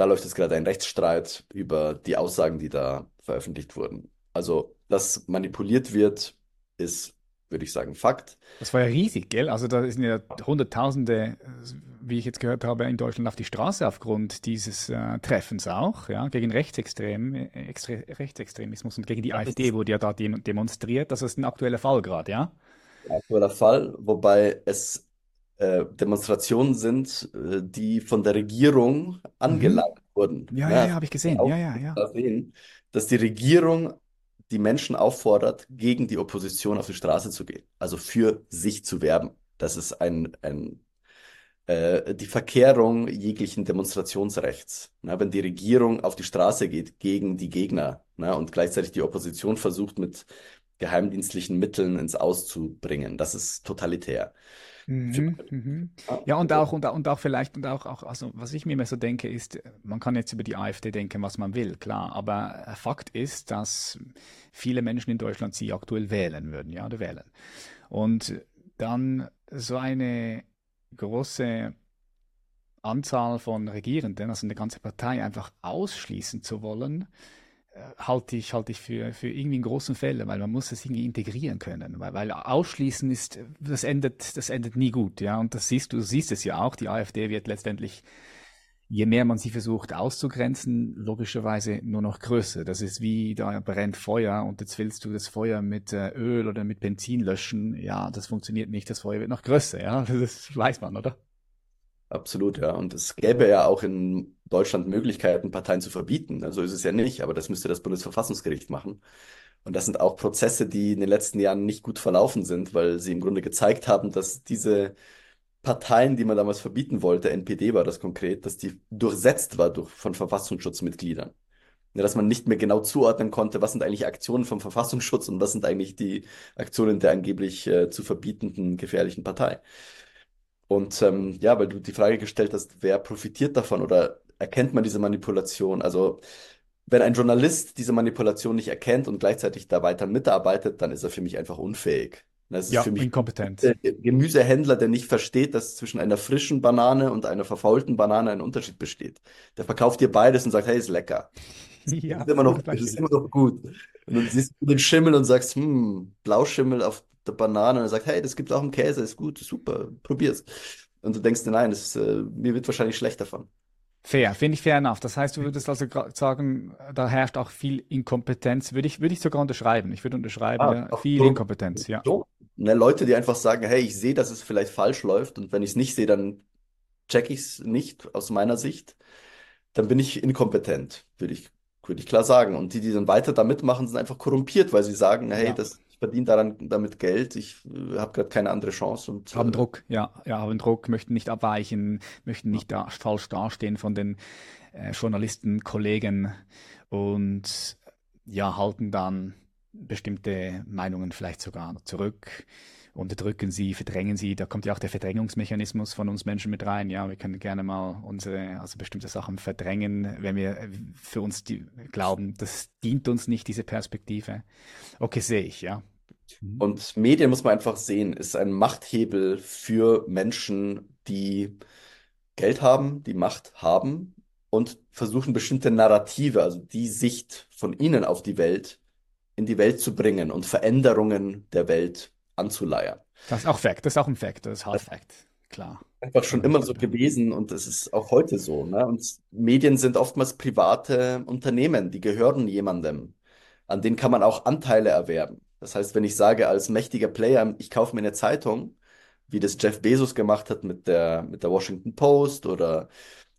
da läuft jetzt gerade ein Rechtsstreit über die Aussagen, die da veröffentlicht wurden. Also, dass manipuliert wird, ist würde ich sagen, Fakt. Das war ja riesig, gell? Also da sind ja Hunderttausende, wie ich jetzt gehört habe, in Deutschland auf die Straße aufgrund dieses äh, Treffens auch, ja, gegen Rechtsextrem, Extre Rechtsextremismus und gegen die AfD wurde ja da demonstriert. Das ist ein aktueller Fall gerade, ja? Ein aktueller Fall, wobei es äh, Demonstrationen sind, äh, die von der Regierung angelangt mhm. wurden. Ja, ja, ja, habe ich gesehen. Ja, ja, ja. Sehen, dass die Regierung die Menschen auffordert, gegen die Opposition auf die Straße zu gehen, also für sich zu werben. Das ist ein, ein äh, die Verkehrung jeglichen Demonstrationsrechts. Na, wenn die Regierung auf die Straße geht gegen die Gegner na, und gleichzeitig die Opposition versucht, mit geheimdienstlichen Mitteln ins Auszubringen, das ist totalitär. Mhm, mhm. Ja, und auch, und, und auch vielleicht, und auch, auch, also was ich mir immer so denke, ist, man kann jetzt über die AfD denken, was man will, klar, aber Fakt ist, dass viele Menschen in Deutschland sie aktuell wählen würden, ja, oder wählen. Und dann so eine große Anzahl von Regierenden, also eine ganze Partei einfach ausschließen zu wollen, äh, halte ich, halte ich für, für irgendwie einen großen Fehler, weil man muss es irgendwie integrieren können. Weil, weil ausschließen ist, das endet, das endet nie gut, ja. Und das siehst du, du siehst es ja auch, die AfD wird letztendlich, je mehr man sie versucht auszugrenzen, logischerweise nur noch größer. Das ist wie, da brennt Feuer und jetzt willst du das Feuer mit äh, Öl oder mit Benzin löschen. Ja, das funktioniert nicht, das Feuer wird noch größer, ja. [LAUGHS] Das weiß man, oder? Absolut, ja. Und es gäbe ja auch in Deutschland Möglichkeiten, Parteien zu verbieten. Also ist es ja nicht, aber das müsste das Bundesverfassungsgericht machen. Und das sind auch Prozesse, die in den letzten Jahren nicht gut verlaufen sind, weil sie im Grunde gezeigt haben, dass diese Parteien, die man damals verbieten wollte, NPD war das konkret, dass die durchsetzt war durch, von Verfassungsschutzmitgliedern. Ja, dass man nicht mehr genau zuordnen konnte, was sind eigentlich Aktionen vom Verfassungsschutz und was sind eigentlich die Aktionen der angeblich äh, zu verbietenden gefährlichen Partei. Und ähm, ja, weil du die Frage gestellt hast, wer profitiert davon oder erkennt man diese Manipulation? Also wenn ein Journalist diese Manipulation nicht erkennt und gleichzeitig da weiter mitarbeitet, dann ist er für mich einfach unfähig. Das ist ja, für mich inkompetent. Der Gemüsehändler, der nicht versteht, dass zwischen einer frischen Banane und einer verfaulten Banane ein Unterschied besteht. Der verkauft dir beides und sagt, hey, ist lecker. [LAUGHS] Ja, das ist immer noch, ist immer noch gut. Und dann siehst du den Schimmel und sagst, hm, Blauschimmel auf der Banane und er sagt, hey, das gibt auch im Käse, ist gut, super, probier's. Und du denkst dir, nein, das, äh, mir wird wahrscheinlich schlecht davon. Fair, finde ich fair enough. Das heißt, du würdest also sagen, da herrscht auch viel Inkompetenz. Würde ich, würde ich sogar unterschreiben. Ich würde unterschreiben, Ah, ja, viel so, Inkompetenz, ja. so. Ne, Leute, die einfach sagen, hey, ich sehe, dass es vielleicht falsch läuft und wenn ich es nicht sehe, dann check ich es nicht aus meiner Sicht, dann bin ich inkompetent, würde ich, würde ich klar sagen. Und die, die dann weiter da mitmachen, sind einfach korrumpiert, weil sie sagen, hey, Ja. das, verdiene daran, damit Geld, ich äh, habe gerade keine andere Chance und Haben äh, Druck, ja, ja, haben Druck, möchten nicht abweichen, möchten nicht da, falsch dastehen von den äh, Journalisten, Kollegen und ja, halten dann bestimmte Meinungen vielleicht sogar zurück, unterdrücken sie, verdrängen sie. Da kommt ja auch der Verdrängungsmechanismus von uns Menschen mit rein. Ja, wir können gerne mal unsere, also bestimmte Sachen verdrängen, wenn wir für uns die, glauben, das dient uns nicht, diese Perspektive. Okay, sehe ich, ja. Mhm. Und Medien muss man einfach sehen, ist ein Machthebel für Menschen, die Geld haben, die Macht haben und versuchen bestimmte Narrative, also die Sicht von ihnen auf die Welt, in die Welt zu bringen und Veränderungen der Welt anzuleiern. Das ist auch Fact, das ist auch ein Fact, das ist Hard Fact, klar. Einfach schon immer so gewesen und es ist auch heute so. Ne? Und Medien sind oftmals private Unternehmen, die gehören jemandem. An denen kann man auch Anteile erwerben. Das heißt, wenn ich sage als mächtiger Player, ich kaufe mir eine Zeitung, wie das Jeff Bezos gemacht hat mit der, mit der Washington Post oder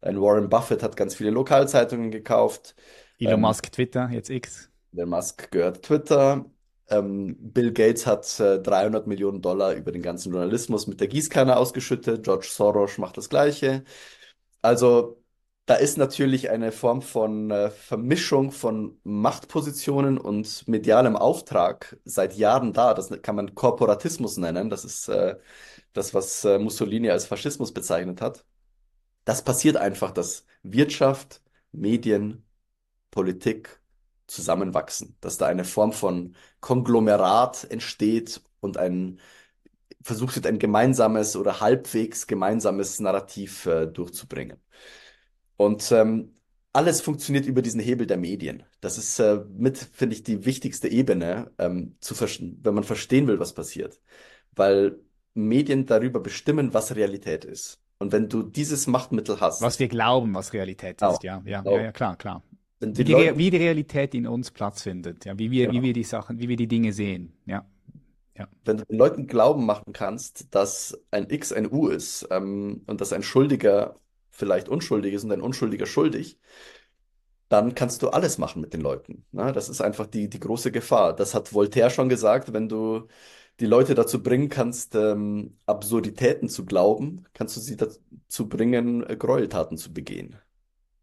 ein Warren Buffett hat ganz viele Lokalzeitungen gekauft. Elon Ähm, Musk, Twitter, jetzt X. der Musk gehört Twitter. Ähm, Bill Gates hat äh, 300 Millionen Dollar über den ganzen Journalismus mit der Gießkanne ausgeschüttet. George Soros macht das Gleiche. Also da ist natürlich eine Form von äh, Vermischung von Machtpositionen und medialem Auftrag seit Jahren da. Das kann man Korporatismus nennen. Das ist äh, das, was äh, Mussolini als Faschismus bezeichnet hat. Das passiert einfach, dass Wirtschaft, Medien, Politik zusammenwachsen, dass da eine Form von Konglomerat entsteht und ein versucht wird, ein gemeinsames oder halbwegs gemeinsames Narrativ äh, durchzubringen. Und ähm, alles funktioniert über diesen Hebel der Medien. Das ist äh, mit, finde ich, die wichtigste Ebene, ähm, zu wenn man verstehen will, was passiert. Weil Medien darüber bestimmen, was Realität ist. Und wenn du dieses Machtmittel hast, Was wir glauben, was Realität Genau, ist, ja, ja, genau. ja, ja, klar, klar. Wie die die, Leute, wie die Realität in uns Platz findet, ja, wie wir, wie genau, wir die Sachen, wie wir die Dinge sehen, ja, ja. wenn du den Leuten glauben machen kannst, dass ein X ein U ist, ähm, und dass ein Schuldiger vielleicht unschuldig ist und ein Unschuldiger schuldig, dann kannst du alles machen mit den Leuten. Ne? Das ist einfach die, die große Gefahr. Das hat Voltaire schon gesagt, wenn du die Leute dazu bringen kannst, ähm, Absurditäten zu glauben, kannst du sie dazu bringen, äh, Gräueltaten zu begehen.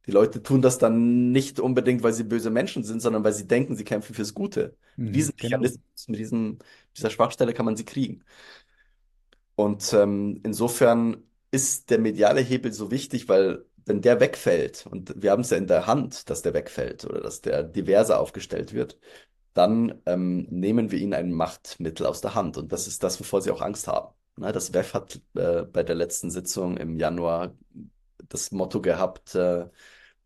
Die Leute tun das dann nicht unbedingt, weil sie böse Menschen sind, sondern weil sie denken, sie kämpfen fürs Gute. Mit Mhm, diesem genau. Mechanismus, mit diesem, dieser Schwachstelle kann man sie kriegen. Und ähm, insofern ist der mediale Hebel so wichtig, weil wenn der wegfällt, und wir haben es ja in der Hand, dass der wegfällt oder dass der diverser aufgestellt wird, dann ähm, nehmen wir ihnen ein Machtmittel aus der Hand. Und das ist das, wovor sie auch Angst haben. Ne, das WEF hat äh, bei der letzten Sitzung im Januar das Motto gehabt, äh,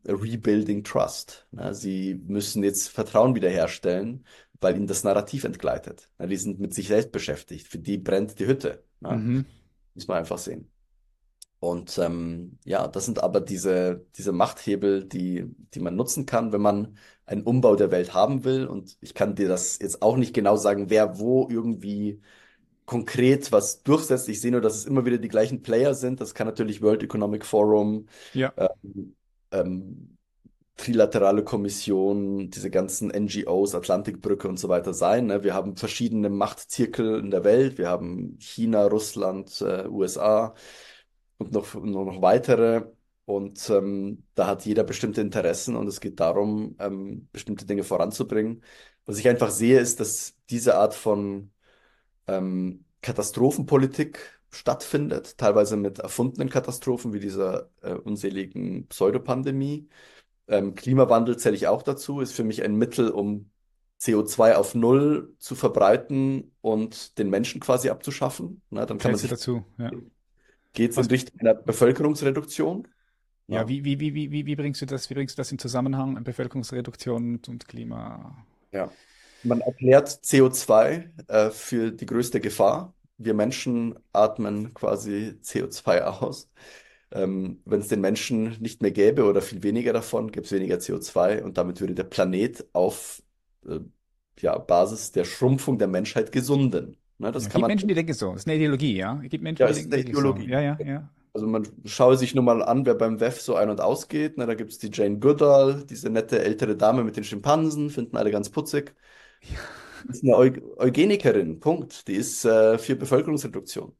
Rebuilding Trust. Ne, sie müssen jetzt Vertrauen wiederherstellen, weil ihnen das Narrativ entgleitet. Ne, die sind mit sich selbst beschäftigt. Für die brennt die Hütte. Ne? Mhm. Muss man einfach sehen. Und ähm, ja, das sind aber diese, diese Machthebel, die, die man nutzen kann, wenn man einen Umbau der Welt haben will. Und ich kann dir das jetzt auch nicht genau sagen, wer wo irgendwie konkret was durchsetzt. Ich sehe nur, dass es immer wieder die gleichen Player sind. Das kann natürlich World Economic Forum, Ja, ähm, ähm, Trilaterale Kommission, diese ganzen NGOs, Atlantikbrücke und so weiter sein. Ne? Wir haben verschiedene Machtzirkel in der Welt. Wir haben China, Russland, äh, USA und noch, noch, noch weitere. Und ähm, da hat jeder bestimmte Interessen und es geht darum, ähm, bestimmte Dinge voranzubringen. Was ich einfach sehe, ist, dass diese Art von ähm, Katastrophenpolitik stattfindet, teilweise mit erfundenen Katastrophen wie dieser äh, unseligen Pseudopandemie. Ähm, Klimawandel zähle ich auch dazu, ist für mich ein Mittel, um CO2 auf Null zu verbreiten und den Menschen quasi abzuschaffen. Na, dann kann man zählst du sich, dazu, ja. geht es in Richtung einer Bevölkerungsreduktion. ja, Ja, wie, wie, wie, wie, wie bringst du das, wie bringst du das in Zusammenhang, Bevölkerungsreduktion und, und Klima? ja. Man erklärt CO2 äh, für die größte Gefahr. Wir Menschen atmen quasi CO2 aus. Ähm, wenn es den Menschen nicht mehr gäbe oder viel weniger davon, gäbe es weniger CO2 und damit würde der Planet auf äh, ja, Basis der Schrumpfung der Menschheit gesunden. Ne, das Ja, kann gibt man, Menschen, die denken so. Das ist eine Ideologie, ja. Es gibt Menschen, ja, die denken eine wirklich so. Ideologie. Ja, ja, ja. Also man schaue sich nur mal an, wer beim WEF so ein- und ausgeht. Ne, da gibt es die Jane Goodall, diese nette ältere Dame mit den Schimpansen, finden alle ganz putzig. Die ist eine Eu Eugenikerin, Punkt. Die ist äh, für Bevölkerungsreduktion.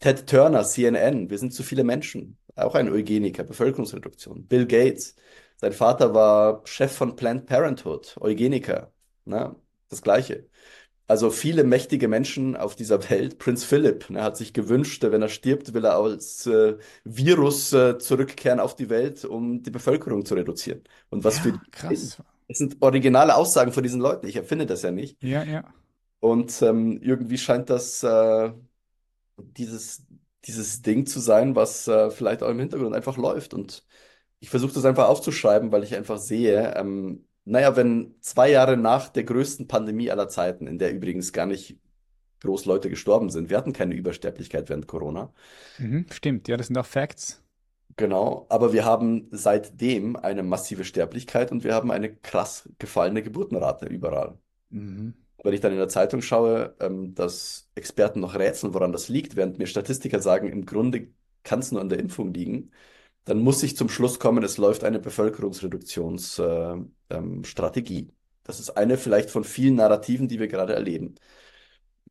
Ted Turner, CNN, wir sind zu viele Menschen. Auch ein Eugeniker, Bevölkerungsreduktion. Bill Gates, sein Vater war Chef von Planned Parenthood, Eugeniker. Ne? Das Gleiche. Also viele mächtige Menschen auf dieser Welt. Prinz Philipp, ne, hat sich gewünscht, wenn er stirbt, will er als äh, Virus äh, zurückkehren auf die Welt, um die Bevölkerung zu reduzieren. Und was für Ja, krass. Das sind originale Aussagen von diesen Leuten. Ich erfinde das ja nicht. Ja, ja. Und ähm, irgendwie scheint das äh, dieses, dieses Ding zu sein, was äh, vielleicht auch im Hintergrund einfach läuft. Und ich versuche das einfach aufzuschreiben, weil ich einfach sehe, ähm, naja, wenn zwei Jahre nach der größten Pandemie aller Zeiten, in der übrigens gar nicht groß Leute gestorben sind, wir hatten keine Übersterblichkeit während Corona, Mhm, stimmt. Ja, das sind auch Facts. Genau, aber wir haben seitdem eine massive Sterblichkeit und wir haben eine krass gefallene Geburtenrate überall. Mhm. Wenn ich dann in der Zeitung schaue, ähm, dass Experten noch rätseln, woran das liegt, während mir Statistiker sagen, im Grunde kann es nur an der Impfung liegen, dann muss ich zum Schluss kommen, es läuft eine Bevölkerungsreduktionsstrategie. Äh, ähm. Das ist eine vielleicht von vielen Narrativen, die wir gerade erleben.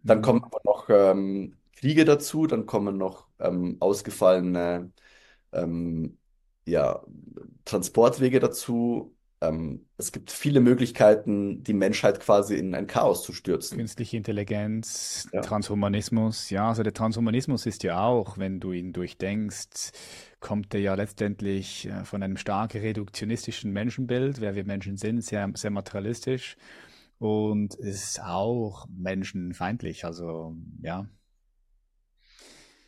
Dann Mhm. kommen aber noch ähm, Kriege dazu, dann kommen noch ähm, ausgefallene ähm, ja, Transportwege dazu. Ähm, es gibt viele Möglichkeiten, die Menschheit quasi in ein Chaos zu stürzen. Künstliche Intelligenz, Ja. Transhumanismus, ja, also der Transhumanismus ist ja auch, wenn du ihn durchdenkst, kommt er ja letztendlich äh, von einem stark reduktionistischen Menschenbild, wer wir Menschen sind, sehr, sehr materialistisch und ist auch menschenfeindlich, also ja.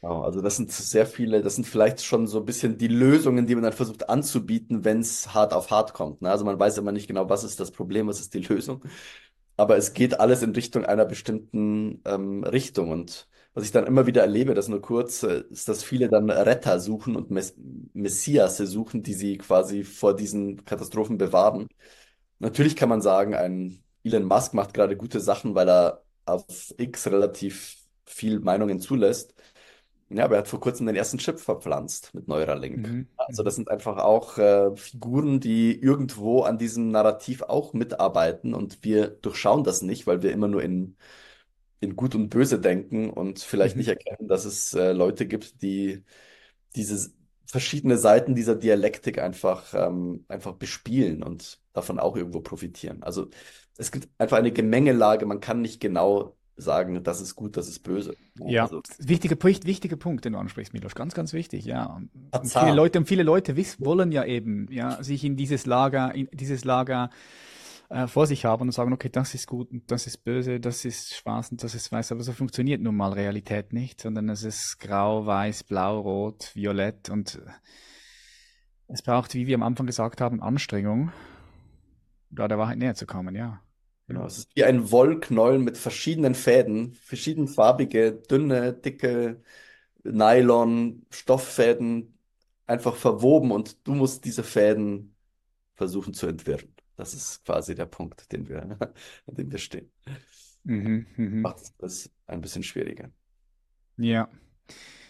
Genau, also das sind sehr viele, das sind vielleicht schon so ein bisschen die Lösungen, die man dann versucht anzubieten, wenn es hart auf hart kommt. Ne? Also man weiß immer nicht genau, was ist das Problem, was ist die Lösung. Aber es geht alles in Richtung einer bestimmten ähm, Richtung. Und was ich dann immer wieder erlebe, das nur kurz, ist, dass viele dann Retter suchen und Mess Messiasse suchen, die sie quasi vor diesen Katastrophen bewahren. Natürlich kann man sagen, ein Elon Musk macht gerade gute Sachen, weil er auf X relativ viel Meinungen zulässt. Ja, aber er hat vor kurzem den ersten Chip verpflanzt mit Neuralink. Mhm. Also das sind einfach auch äh, Figuren, die irgendwo an diesem Narrativ auch mitarbeiten und wir durchschauen das nicht, weil wir immer nur in, in Gut und Böse denken und vielleicht Mhm. nicht erkennen, dass es äh, Leute gibt, die diese verschiedene Seiten dieser Dialektik einfach, ähm, einfach bespielen und davon auch irgendwo profitieren. Also es gibt einfach eine Gemengelage, man kann nicht genau sagen, das ist gut, das ist böse. Ja, Also wichtiger Punkt, wichtiger Punkt, den du ansprichst, Milos, ganz, ganz wichtig, ja. Und viele. Leute, und viele Leute wiss, wollen ja eben, ja, sich in dieses Lager, in dieses Lager äh, vor sich haben und sagen, okay, das ist gut und das ist böse, das ist schwarz und das ist weiß, aber so funktioniert nun mal Realität nicht, sondern es ist grau, weiß, blau, rot, violett und äh, es braucht, wie wir am Anfang gesagt haben, Anstrengung, da der Wahrheit näher zu kommen, ja. Genau, es ist wie ein Wollknäuel mit verschiedenen Fäden, verschiedenfarbige, dünne, dicke Nylon, Stofffäden, einfach verwoben und du musst diese Fäden versuchen zu entwirren. Das ist quasi der Punkt, den wir, [LAUGHS] an dem wir stehen. Mhm, mhm. Macht es ein bisschen schwieriger. Ja.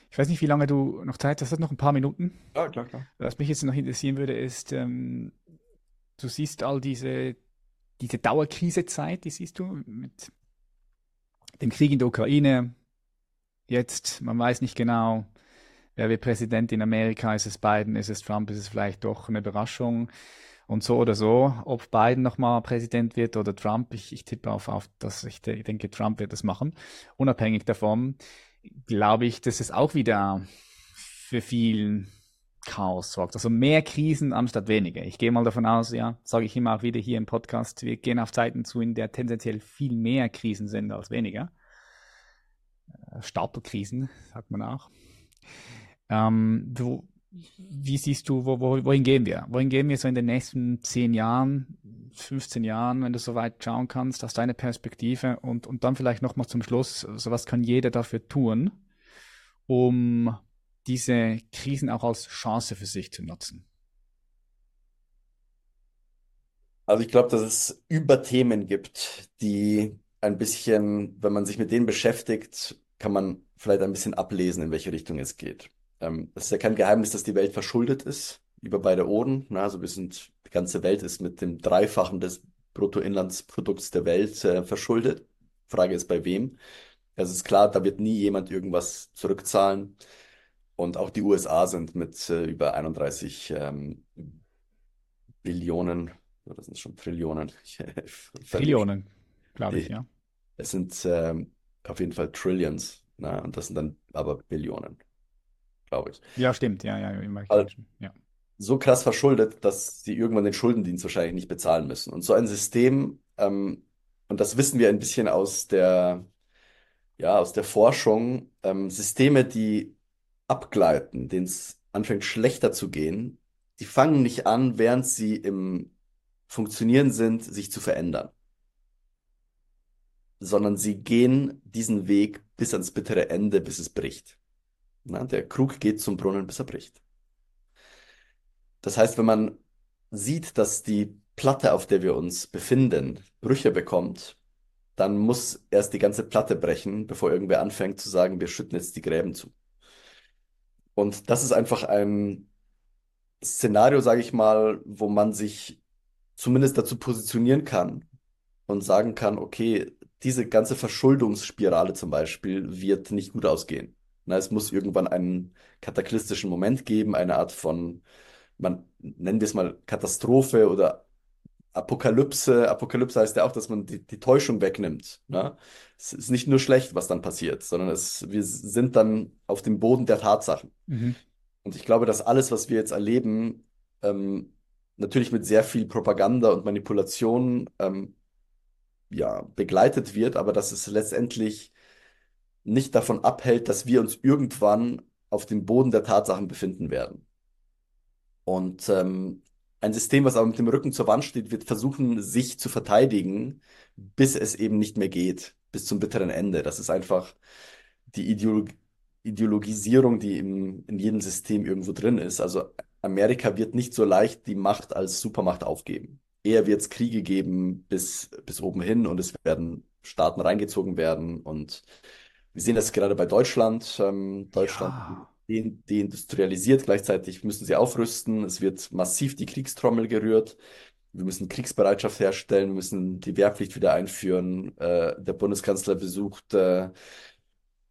Ich weiß nicht, wie lange du noch Zeit hast. Hast du noch ein paar Minuten? Ja, klar, klar. Was mich jetzt noch interessieren würde, ist, ähm, du siehst all diese, diese Dauerkrisezeit, die siehst du mit dem Krieg in der Ukraine. Jetzt, man weiß nicht genau, wer wird Präsident in Amerika. Ist es Biden, ist es Trump, ist es vielleicht doch eine Überraschung? Und so oder so, ob Biden nochmal Präsident wird oder Trump, ich, ich tippe auf, auf das, ich, ich denke, Trump wird das machen. Unabhängig davon, glaube ich, dass es auch wieder für viel Chaos sorgt. Also mehr Krisen anstatt weniger. Ich gehe mal davon aus, ja, sage ich immer auch wieder hier im Podcast, wir gehen auf Zeiten zu, in der tendenziell viel mehr Krisen sind als weniger. Äh, Stapelkrisen, sagt man auch. Ähm, du, wie siehst du, wo, wo, wohin gehen wir? Wohin gehen wir so in den nächsten 10 Jahren, 15 Jahren, wenn du so weit schauen kannst, aus deiner Perspektive? Und, und dann vielleicht nochmal zum Schluss, so was kann jeder dafür tun, um diese Krisen auch als Chance für sich zu nutzen? Also ich glaube, dass es Überthemen gibt, die ein bisschen, wenn man sich mit denen beschäftigt, kann man vielleicht ein bisschen ablesen, in welche Richtung es geht. Ähm, es ist ja kein Geheimnis, dass die Welt verschuldet ist, über beide Ohren. Na, also wir sind, die ganze Welt ist mit dem Dreifachen des Bruttoinlandsprodukts der Welt äh, verschuldet. Frage ist, bei wem? Also es ist klar, da wird nie jemand irgendwas zurückzahlen. Und auch die USA sind mit äh, über 31 ähm, Billionen, oder sind schon Trillionen? [LAUGHS] Trillionen, glaube ich, ja. Es sind ähm, auf jeden Fall Trillions, ne? Und das sind dann aber Billionen, glaube ich. Ja, stimmt, ja, ja, immer. Also, ja. So krass verschuldet, dass sie irgendwann den Schuldendienst wahrscheinlich nicht bezahlen müssen. Und so ein System, ähm, und das wissen wir ein bisschen aus der, ja, aus der Forschung, ähm, Systeme, die abgleiten, denen es anfängt schlechter zu gehen, die fangen nicht an, während sie im Funktionieren sind, sich zu verändern, sondern sie gehen diesen Weg bis ans bittere Ende, bis es bricht. Na, der Krug geht zum Brunnen, bis er bricht. Das heißt, wenn man sieht, dass die Platte, auf der wir uns befinden, Brüche bekommt, dann muss erst die ganze Platte brechen, bevor irgendwer anfängt zu sagen, wir schütten jetzt die Gräben zu. Und das ist einfach ein Szenario, sage ich mal, wo man sich zumindest dazu positionieren kann und sagen kann, okay, diese ganze Verschuldungsspirale zum Beispiel wird nicht gut ausgehen. Na, es muss irgendwann einen kataklystischen Moment geben, eine Art von, man nennen wir es mal Katastrophe oder Apokalypse. Apokalypse heißt ja auch, dass man die, die Täuschung wegnimmt. Ne? Es ist nicht nur schlecht, was dann passiert, sondern es, wir sind dann auf dem Boden der Tatsachen. Mhm. Und ich glaube, dass alles, was wir jetzt erleben, ähm, natürlich mit sehr viel Propaganda und Manipulation ähm, ja, begleitet wird, aber dass es letztendlich nicht davon abhält, dass wir uns irgendwann auf dem Boden der Tatsachen befinden werden. Und ähm, ein System, was aber mit dem Rücken zur Wand steht, wird versuchen, sich zu verteidigen, bis es eben nicht mehr geht, bis zum bitteren Ende. Das ist einfach die Ideolog Ideologisierung, die im, in jedem System irgendwo drin ist. Also Amerika wird nicht so leicht die Macht als Supermacht aufgeben. Eher wird es Kriege geben bis, bis oben hin und es werden Staaten reingezogen werden. Und wir sehen das gerade bei Deutschland. Ähm, Deutschland ja deindustrialisiert, gleichzeitig müssen sie aufrüsten, es wird massiv die Kriegstrommel gerührt, wir müssen Kriegsbereitschaft herstellen, wir müssen die Wehrpflicht wieder einführen. Äh, der Bundeskanzler besucht, äh,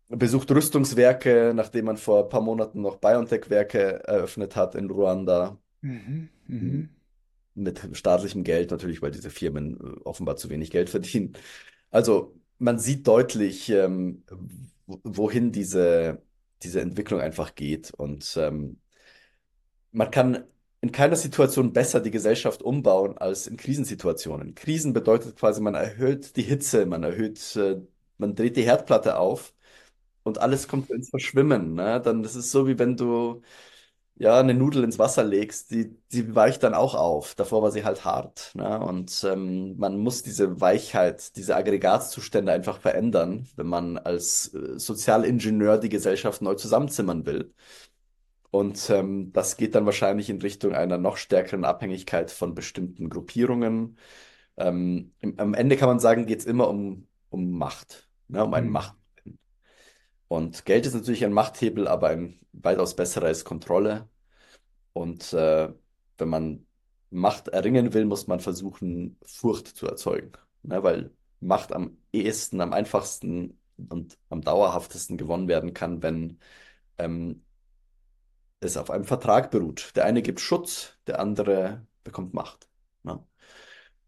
besucht Rüstungswerke, nachdem man vor ein paar Monaten noch BioNTech-Werke eröffnet hat in Ruanda. Mhm, mh. Mit staatlichem Geld natürlich, weil diese Firmen äh, offenbar zu wenig Geld verdienen. Also man sieht deutlich, ähm, wohin diese diese Entwicklung einfach geht. Und ähm, man kann in keiner Situation besser die Gesellschaft umbauen als in Krisensituationen. Krisen bedeutet quasi, man erhöht die Hitze, man erhöht, äh, man dreht die Herdplatte auf und alles kommt ins Verschwimmen. Ne? Dann das ist so, wie wenn du ja, eine Nudel ins Wasser legst, die, die weicht dann auch auf. Davor war sie halt hart. Ne? Und ähm, man muss diese Weichheit, diese Aggregatzustände einfach verändern, wenn man als äh, Sozialingenieur die Gesellschaft neu zusammenzimmern will. Und ähm, das geht dann wahrscheinlich in Richtung einer noch stärkeren Abhängigkeit von bestimmten Gruppierungen. Ähm, im, am Ende kann man sagen, geht es immer um, um Macht, ne? um einen mhm. Macht. Und Geld ist natürlich ein Machthebel, aber ein weitaus besserer ist Kontrolle. Und äh, wenn man Macht erringen will, muss man versuchen, Furcht zu erzeugen. Ne? Weil Macht am ehesten, am einfachsten und am dauerhaftesten gewonnen werden kann, wenn ähm, es auf einem Vertrag beruht. Der eine gibt Schutz, der andere bekommt Macht. Ne?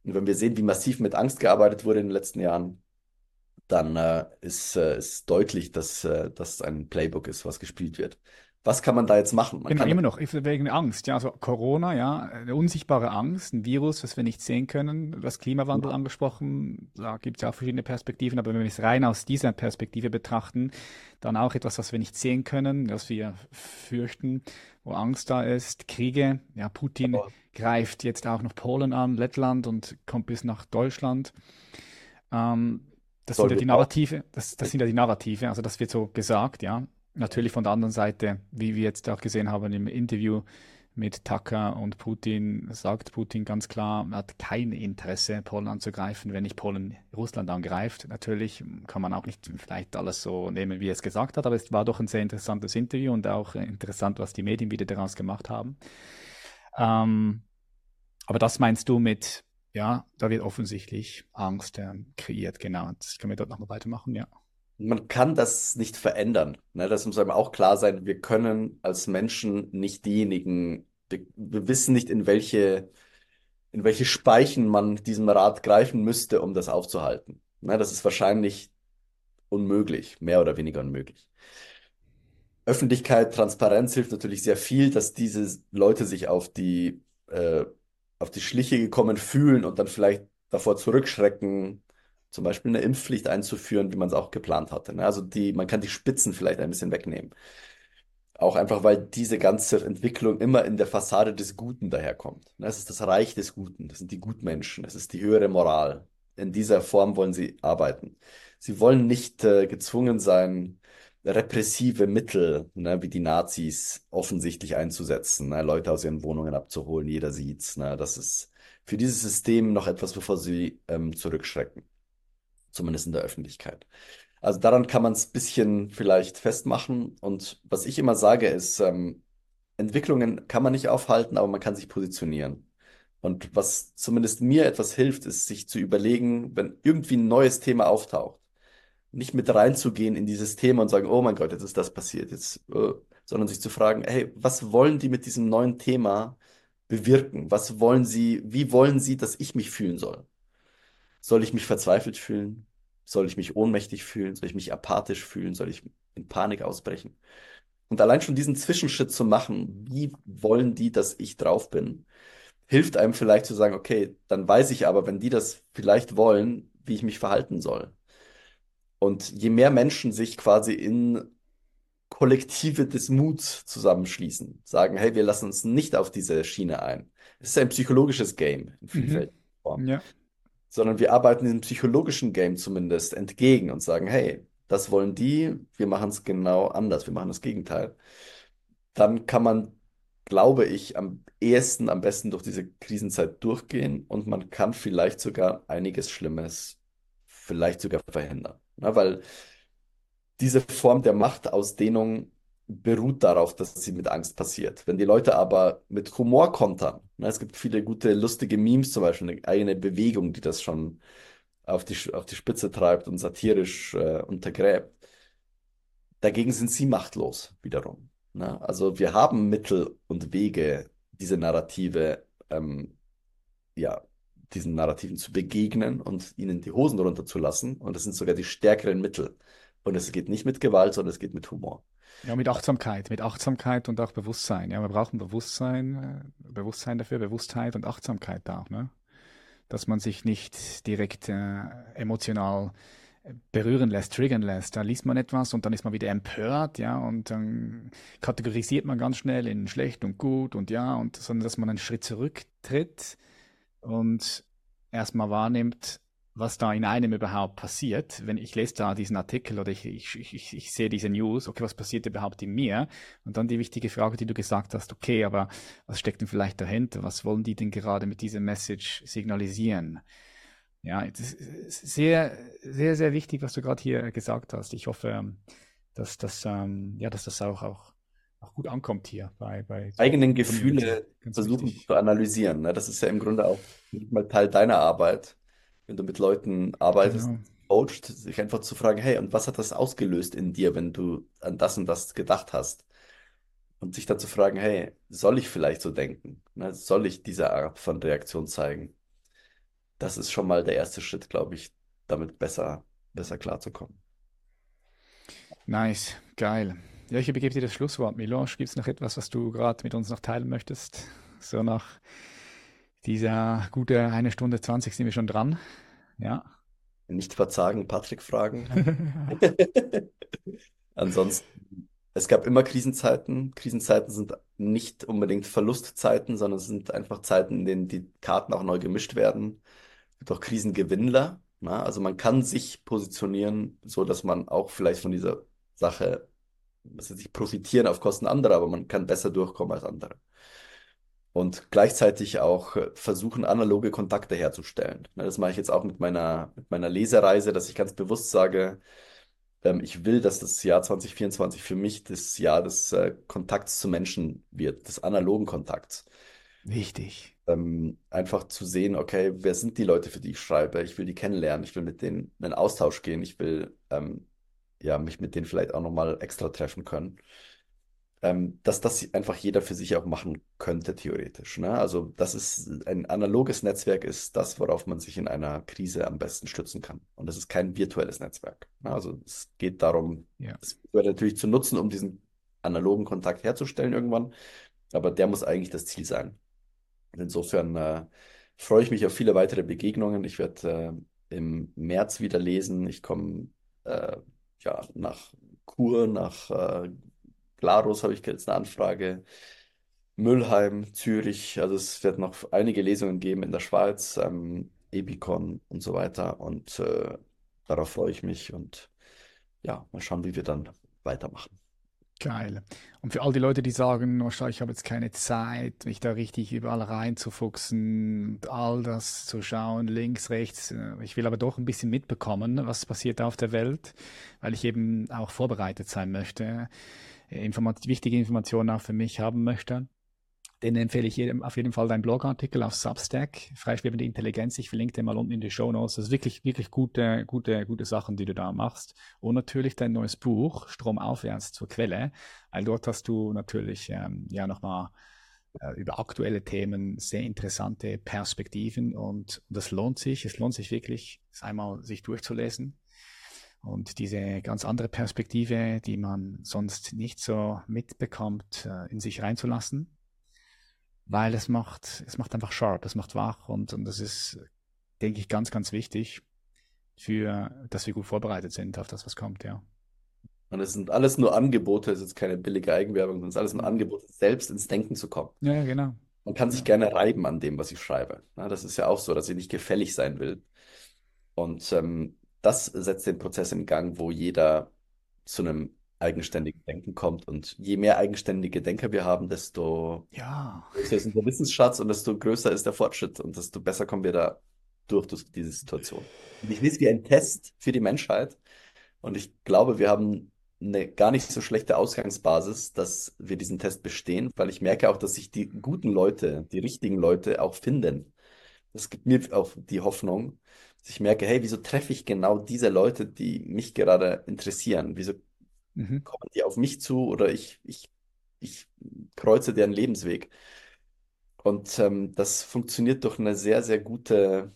Und wenn wir sehen, wie massiv mit Angst gearbeitet wurde in den letzten Jahren, dann äh, ist, äh, ist deutlich, dass äh, das ein Playbook ist, was gespielt wird. Was kann man da jetzt machen? Man genau, immer noch, wegen Angst. Ja, also Corona, ja, eine unsichtbare Angst, ein Virus, was wir nicht sehen können. Das Klimawandel ja. angesprochen, da gibt es ja auch verschiedene Perspektiven, aber wenn wir es rein aus dieser Perspektive betrachten, dann auch etwas, was wir nicht sehen können, was wir fürchten, wo Angst da ist. Kriege, ja, Putin aber greift jetzt auch noch Polen an, Lettland und kommt bis nach Deutschland. Ähm, das sind ja die Narrative, das, das sind ja die Narrative, also das wird so gesagt, ja. natürlich von der anderen Seite, wie wir jetzt auch gesehen haben im Interview mit Tucker und Putin, sagt Putin ganz klar, er hat kein Interesse, Polen anzugreifen, wenn nicht Polen Russland angreift. Natürlich kann man auch nicht vielleicht alles so nehmen, wie er es gesagt hat, aber es war doch ein sehr interessantes Interview und auch interessant, was die Medien wieder daraus gemacht haben. Ähm, aber das meinst du mit, ja, da wird offensichtlich Angst äh, kreiert, genau. Das können wir dort nochmal weitermachen, ja. Man kann das nicht verändern. Ne? Das muss einem auch klar sein. Wir können als Menschen nicht diejenigen, wir, wir wissen nicht, in welche, in welche Speichen man diesem Rad greifen müsste, um das aufzuhalten. Ne? Das ist wahrscheinlich unmöglich, mehr oder weniger unmöglich. Öffentlichkeit, Transparenz hilft natürlich sehr viel, dass diese Leute sich auf die, äh, auf die Schliche gekommen fühlen und dann vielleicht davor zurückschrecken, zum Beispiel eine Impfpflicht einzuführen, wie man es auch geplant hatte. Ne? Also die, man kann die Spitzen vielleicht ein bisschen wegnehmen. Auch einfach, weil diese ganze Entwicklung immer in der Fassade des Guten daherkommt. Ne? Es ist das Reich des Guten, das sind die Gutmenschen, es ist die höhere Moral. In dieser Form wollen sie arbeiten. Sie wollen nicht äh, gezwungen sein, repressive Mittel, ne, wie die Nazis, offensichtlich einzusetzen, ne, Leute aus ihren Wohnungen abzuholen, jeder sieht's. Ne, das ist für dieses System noch etwas, bevor sie ähm, zurückschrecken zumindest in der Öffentlichkeit. Also daran kann man es ein bisschen vielleicht festmachen. Und was ich immer sage, ist, ähm, Entwicklungen kann man nicht aufhalten, aber man kann sich positionieren. Und was zumindest mir etwas hilft, ist, sich zu überlegen, wenn irgendwie ein neues Thema auftaucht, nicht mit reinzugehen in dieses Thema und sagen, oh mein Gott, jetzt ist das passiert, jetzt, äh, sondern sich zu fragen, hey, was wollen die mit diesem neuen Thema bewirken? Was wollen sie, wie wollen sie, dass ich mich fühlen soll? Soll ich mich verzweifelt fühlen? Soll ich mich ohnmächtig fühlen? Soll ich mich apathisch fühlen? Soll ich in Panik ausbrechen? Und allein schon diesen Zwischenschritt zu machen, wie wollen die, dass ich drauf bin, hilft einem vielleicht zu sagen, okay, dann weiß ich aber, wenn die das vielleicht wollen, wie ich mich verhalten soll. Und je mehr Menschen sich quasi in Kollektive des Muts zusammenschließen, sagen, hey, wir lassen uns nicht auf diese Schiene ein. Es ist ein psychologisches Game in vielfältiger mhm. Form. Ja sondern wir arbeiten diesem psychologischen Game zumindest entgegen und sagen, hey, das wollen die, wir machen es genau anders, wir machen das Gegenteil. Dann kann man, glaube ich, am ehesten, am besten durch diese Krisenzeit durchgehen und man kann vielleicht sogar einiges Schlimmes vielleicht sogar verhindern. Ja, weil diese Form der Machtausdehnung beruht darauf, dass sie mit Angst passiert. Wenn die Leute aber mit Humor kontern, ne, es gibt viele gute, lustige Memes, zum Beispiel eine eigene Bewegung, die das schon auf die, auf die Spitze treibt und satirisch äh, untergräbt. Dagegen sind sie machtlos wiederum. Ne? Also wir haben Mittel und Wege, diese Narrative, ähm, ja, diesen Narrativen zu begegnen und ihnen die Hosen runterzulassen. Und das sind sogar die stärkeren Mittel. Und es geht nicht mit Gewalt, sondern es geht mit Humor. Ja, mit Achtsamkeit, mit Achtsamkeit und auch Bewusstsein. Ja, wir brauchen Bewusstsein, äh, Bewusstsein dafür, Bewusstheit und Achtsamkeit da auch, ne? Dass man sich nicht direkt äh, emotional äh, berühren lässt, triggern lässt. Da liest man etwas und dann ist man wieder empört, ja, und dann kategorisiert man ganz schnell in schlecht und gut und ja, und sondern dass man einen Schritt zurücktritt und erstmal wahrnimmt, was da in einem überhaupt passiert. Wenn ich lese da diesen Artikel oder ich, ich, ich, ich sehe diese News, okay, was passiert überhaupt in mir? Und dann die wichtige Frage, die du gesagt hast, okay, aber was steckt denn vielleicht dahinter? Was wollen die denn gerade mit dieser Message signalisieren? Ja, das ist sehr, sehr, sehr wichtig, was du gerade hier gesagt hast. Ich hoffe, dass das, ähm, ja, dass das auch, auch, auch gut ankommt hier bei, bei eigenen Gefühle versuchen wichtig. zu analysieren. Ne? Das ist ja im Grunde auch mal Teil deiner Arbeit wenn du mit Leuten arbeitest, genau. coachst, sich einfach zu fragen, hey, und was hat das ausgelöst in dir, wenn du an das und das gedacht hast? Und sich dann zu fragen, hey, soll ich vielleicht so denken? Ne? Soll ich diese Art von Reaktion zeigen? Das ist schon mal der erste Schritt, glaube ich, damit besser, besser klarzukommen. Nice, geil. Ja, ich übergebe dir das Schlusswort. Miloš, gibt es noch etwas, was du gerade mit uns noch teilen möchtest? So nach dieser gute eine Stunde 20 sind wir schon dran. Ja. Nicht verzagen, Patrick fragen. [LAUGHS] [LAUGHS] Ansonsten, es gab immer Krisenzeiten. Krisenzeiten sind nicht unbedingt Verlustzeiten, sondern es sind einfach Zeiten, in denen die Karten auch neu gemischt werden. Es gibt auch Krisengewinnler. Na? Also man kann sich positionieren, so dass man auch vielleicht von dieser Sache was weiß ich, profitieren auf Kosten anderer, aber man kann besser durchkommen als andere. Und gleichzeitig auch äh, versuchen, analoge Kontakte herzustellen. Ne, das mache ich jetzt auch mit meiner, mit meiner Lesereise, dass ich ganz bewusst sage, ähm, ich will, dass das Jahr 2024 für mich das Jahr des äh, Kontakts zu Menschen wird, des analogen Kontakts. Wichtig. Ähm, einfach zu sehen, okay, wer sind die Leute, für die ich schreibe? Ich will die kennenlernen, ich will mit denen in einen Austausch gehen, ich will ähm, ja, mich mit denen vielleicht auch nochmal extra treffen können. Ähm, dass das einfach jeder für sich auch machen könnte, theoretisch. Ne? Also, dass es ein analoges Netzwerk ist, das, worauf man sich in einer Krise am besten stützen kann. Und das ist kein virtuelles Netzwerk. Ne? Also, es geht darum, Ja. es natürlich zu nutzen, um diesen analogen Kontakt herzustellen irgendwann. Aber der muss eigentlich das Ziel sein. Insofern äh, freue ich mich auf viele weitere Begegnungen. Ich werde äh, im März wieder lesen. Ich komme äh, ja, nach Chur, nach äh, Glarus habe ich jetzt eine Anfrage. Mülheim, Zürich, also es wird noch einige Lesungen geben in der Schweiz, ähm, Ebikon und so weiter. Und äh, darauf freue ich mich und ja, mal schauen, wie wir dann weitermachen. Geil. Und für all die Leute, die sagen, oh, schau, ich habe jetzt keine Zeit, mich da richtig überall reinzufuchsen und all das zu schauen, links, rechts. äh, Ich will aber doch ein bisschen mitbekommen, was passiert auf der Welt, weil ich eben auch vorbereitet sein möchte, äh, Informat wichtige Informationen auch für mich haben möchte. Den empfehle ich jedem auf jeden Fall deinen Blogartikel auf Substack, Freischwebende Intelligenz. Ich verlinke den mal unten in die Show Notes. Das ist wirklich, wirklich gute, gute, gute Sachen, die du da machst. Und natürlich dein neues Buch, Stromaufwärts zur Quelle, weil dort hast du natürlich ähm, ja nochmal äh, über aktuelle Themen sehr interessante Perspektiven und das lohnt sich. Es lohnt sich wirklich, es einmal sich durchzulesen und diese ganz andere Perspektive, die man sonst nicht so mitbekommt, äh, in sich reinzulassen weil es macht, es macht einfach sharp, es macht wach und, und das ist, denke ich, ganz, ganz wichtig für, dass wir gut vorbereitet sind auf das, was kommt, ja. Und es sind alles nur Angebote, es ist keine billige Eigenwerbung, sondern es ist alles nur Angebote, selbst ins Denken zu kommen. Ja, ja, genau. Man kann sich Ja. gerne reiben an dem, was ich schreibe. Ja, das ist ja auch so, dass ich nicht gefällig sein will. Und ähm, das setzt den Prozess in Gang, wo jeder zu einem eigenständigen Denken kommt. Und je mehr eigenständige Denker wir haben, desto Ja, größer ist unser Wissensschatz und desto größer ist der Fortschritt und desto besser kommen wir da durch, durch diese Situation. Und ich sehe es wie ein Test für die Menschheit. Und ich glaube, wir haben eine gar nicht so schlechte Ausgangsbasis, dass wir diesen Test bestehen, weil ich merke auch, dass sich die guten Leute, die richtigen Leute auch finden. Das gibt mir auch die Hoffnung, dass ich merke, hey, wieso treffe ich genau diese Leute, die mich gerade interessieren? Wieso mhm. kommen die auf mich zu oder ich, ich, ich kreuze deren Lebensweg? Und ähm, das funktioniert durch eine sehr, sehr gute,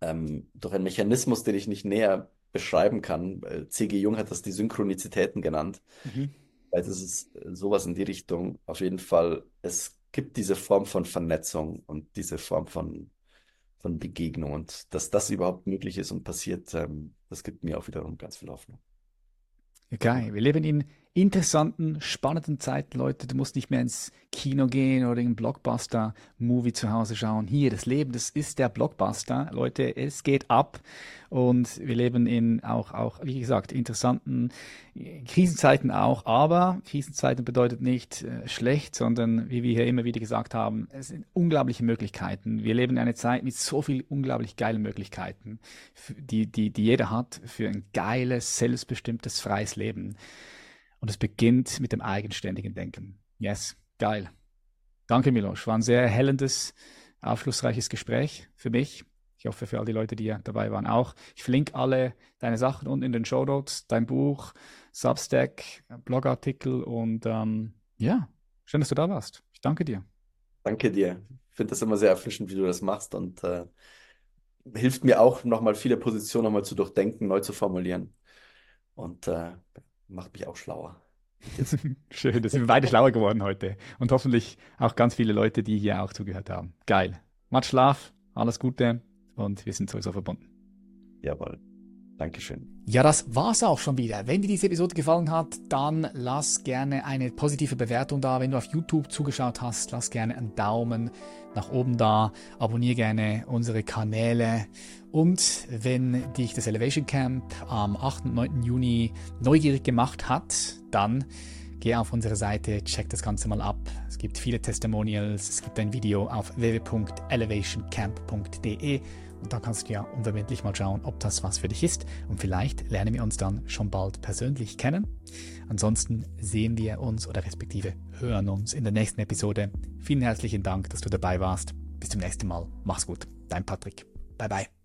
ähm, durch einen Mechanismus, den ich nicht näher beschreiben kann. C.G. Jung hat das die Synchronizitäten genannt. Mhm. Weil das ist äh, sowas in die Richtung. Auf jeden Fall, es gibt diese Form von Vernetzung und diese Form von, von Begegnung. Und dass das überhaupt möglich ist und passiert, ähm, das gibt mir auch wiederum ganz viel Hoffnung. Ja, geil. Wir leben in interessanten, spannenden Zeiten, Leute. Du musst nicht mehr ins Kino gehen oder einen Blockbuster-Movie zu Hause schauen. Hier, das Leben, das ist der Blockbuster. Leute, es geht ab. Und wir leben in auch, auch, wie gesagt, interessanten äh, Krisenzeiten auch. Aber Krisenzeiten bedeutet nicht äh, schlecht, sondern, wie wir hier immer wieder gesagt haben, es sind unglaubliche Möglichkeiten. Wir leben in einer Zeit mit so vielen unglaublich geilen Möglichkeiten, die, die, die jeder hat für ein geiles, selbstbestimmtes, freies Leben. Und es beginnt mit dem eigenständigen Denken. Yes, geil. Danke, Miloš. War ein sehr erhellendes, aufschlussreiches Gespräch für mich. Ich hoffe, für all die Leute, die dabei waren, auch. Ich verlinke alle deine Sachen unten in den Show Notes, dein Buch, Substack, Blogartikel und ähm, ja, schön, dass du da warst. Ich danke dir. Danke dir. Ich finde das immer sehr erfrischend, wie du das machst und äh, hilft mir auch nochmal viele Positionen nochmal zu durchdenken, neu zu formulieren und äh, macht mich auch schlauer. [LAUGHS] Schön, da sind wir beide schlauer geworden heute. Und hoffentlich auch ganz viele Leute, die hier auch zugehört haben. Geil. Macht Schlaf, alles Gute und wir sind sowieso verbunden. Jawohl. Dankeschön. Ja, das war's auch schon wieder. Wenn dir diese Episode gefallen hat, dann lass gerne eine positive Bewertung da. Wenn du auf YouTube zugeschaut hast, lass gerne einen Daumen nach oben da. Abonniere gerne unsere Kanäle. Und wenn dich das Elevation Camp am 8. und 9. Juni neugierig gemacht hat, dann geh auf unsere Seite, check das Ganze mal ab. Es gibt viele Testimonials, es gibt ein Video auf www.elevationcamp.de und da kannst du ja unverbindlich mal schauen, ob das was für dich ist. Und vielleicht lernen wir uns dann schon bald persönlich kennen. Ansonsten sehen wir uns oder respektive hören uns in der nächsten Episode. Vielen herzlichen Dank, dass du dabei warst. Bis zum nächsten Mal. Mach's gut. Dein Patrick. Bye bye.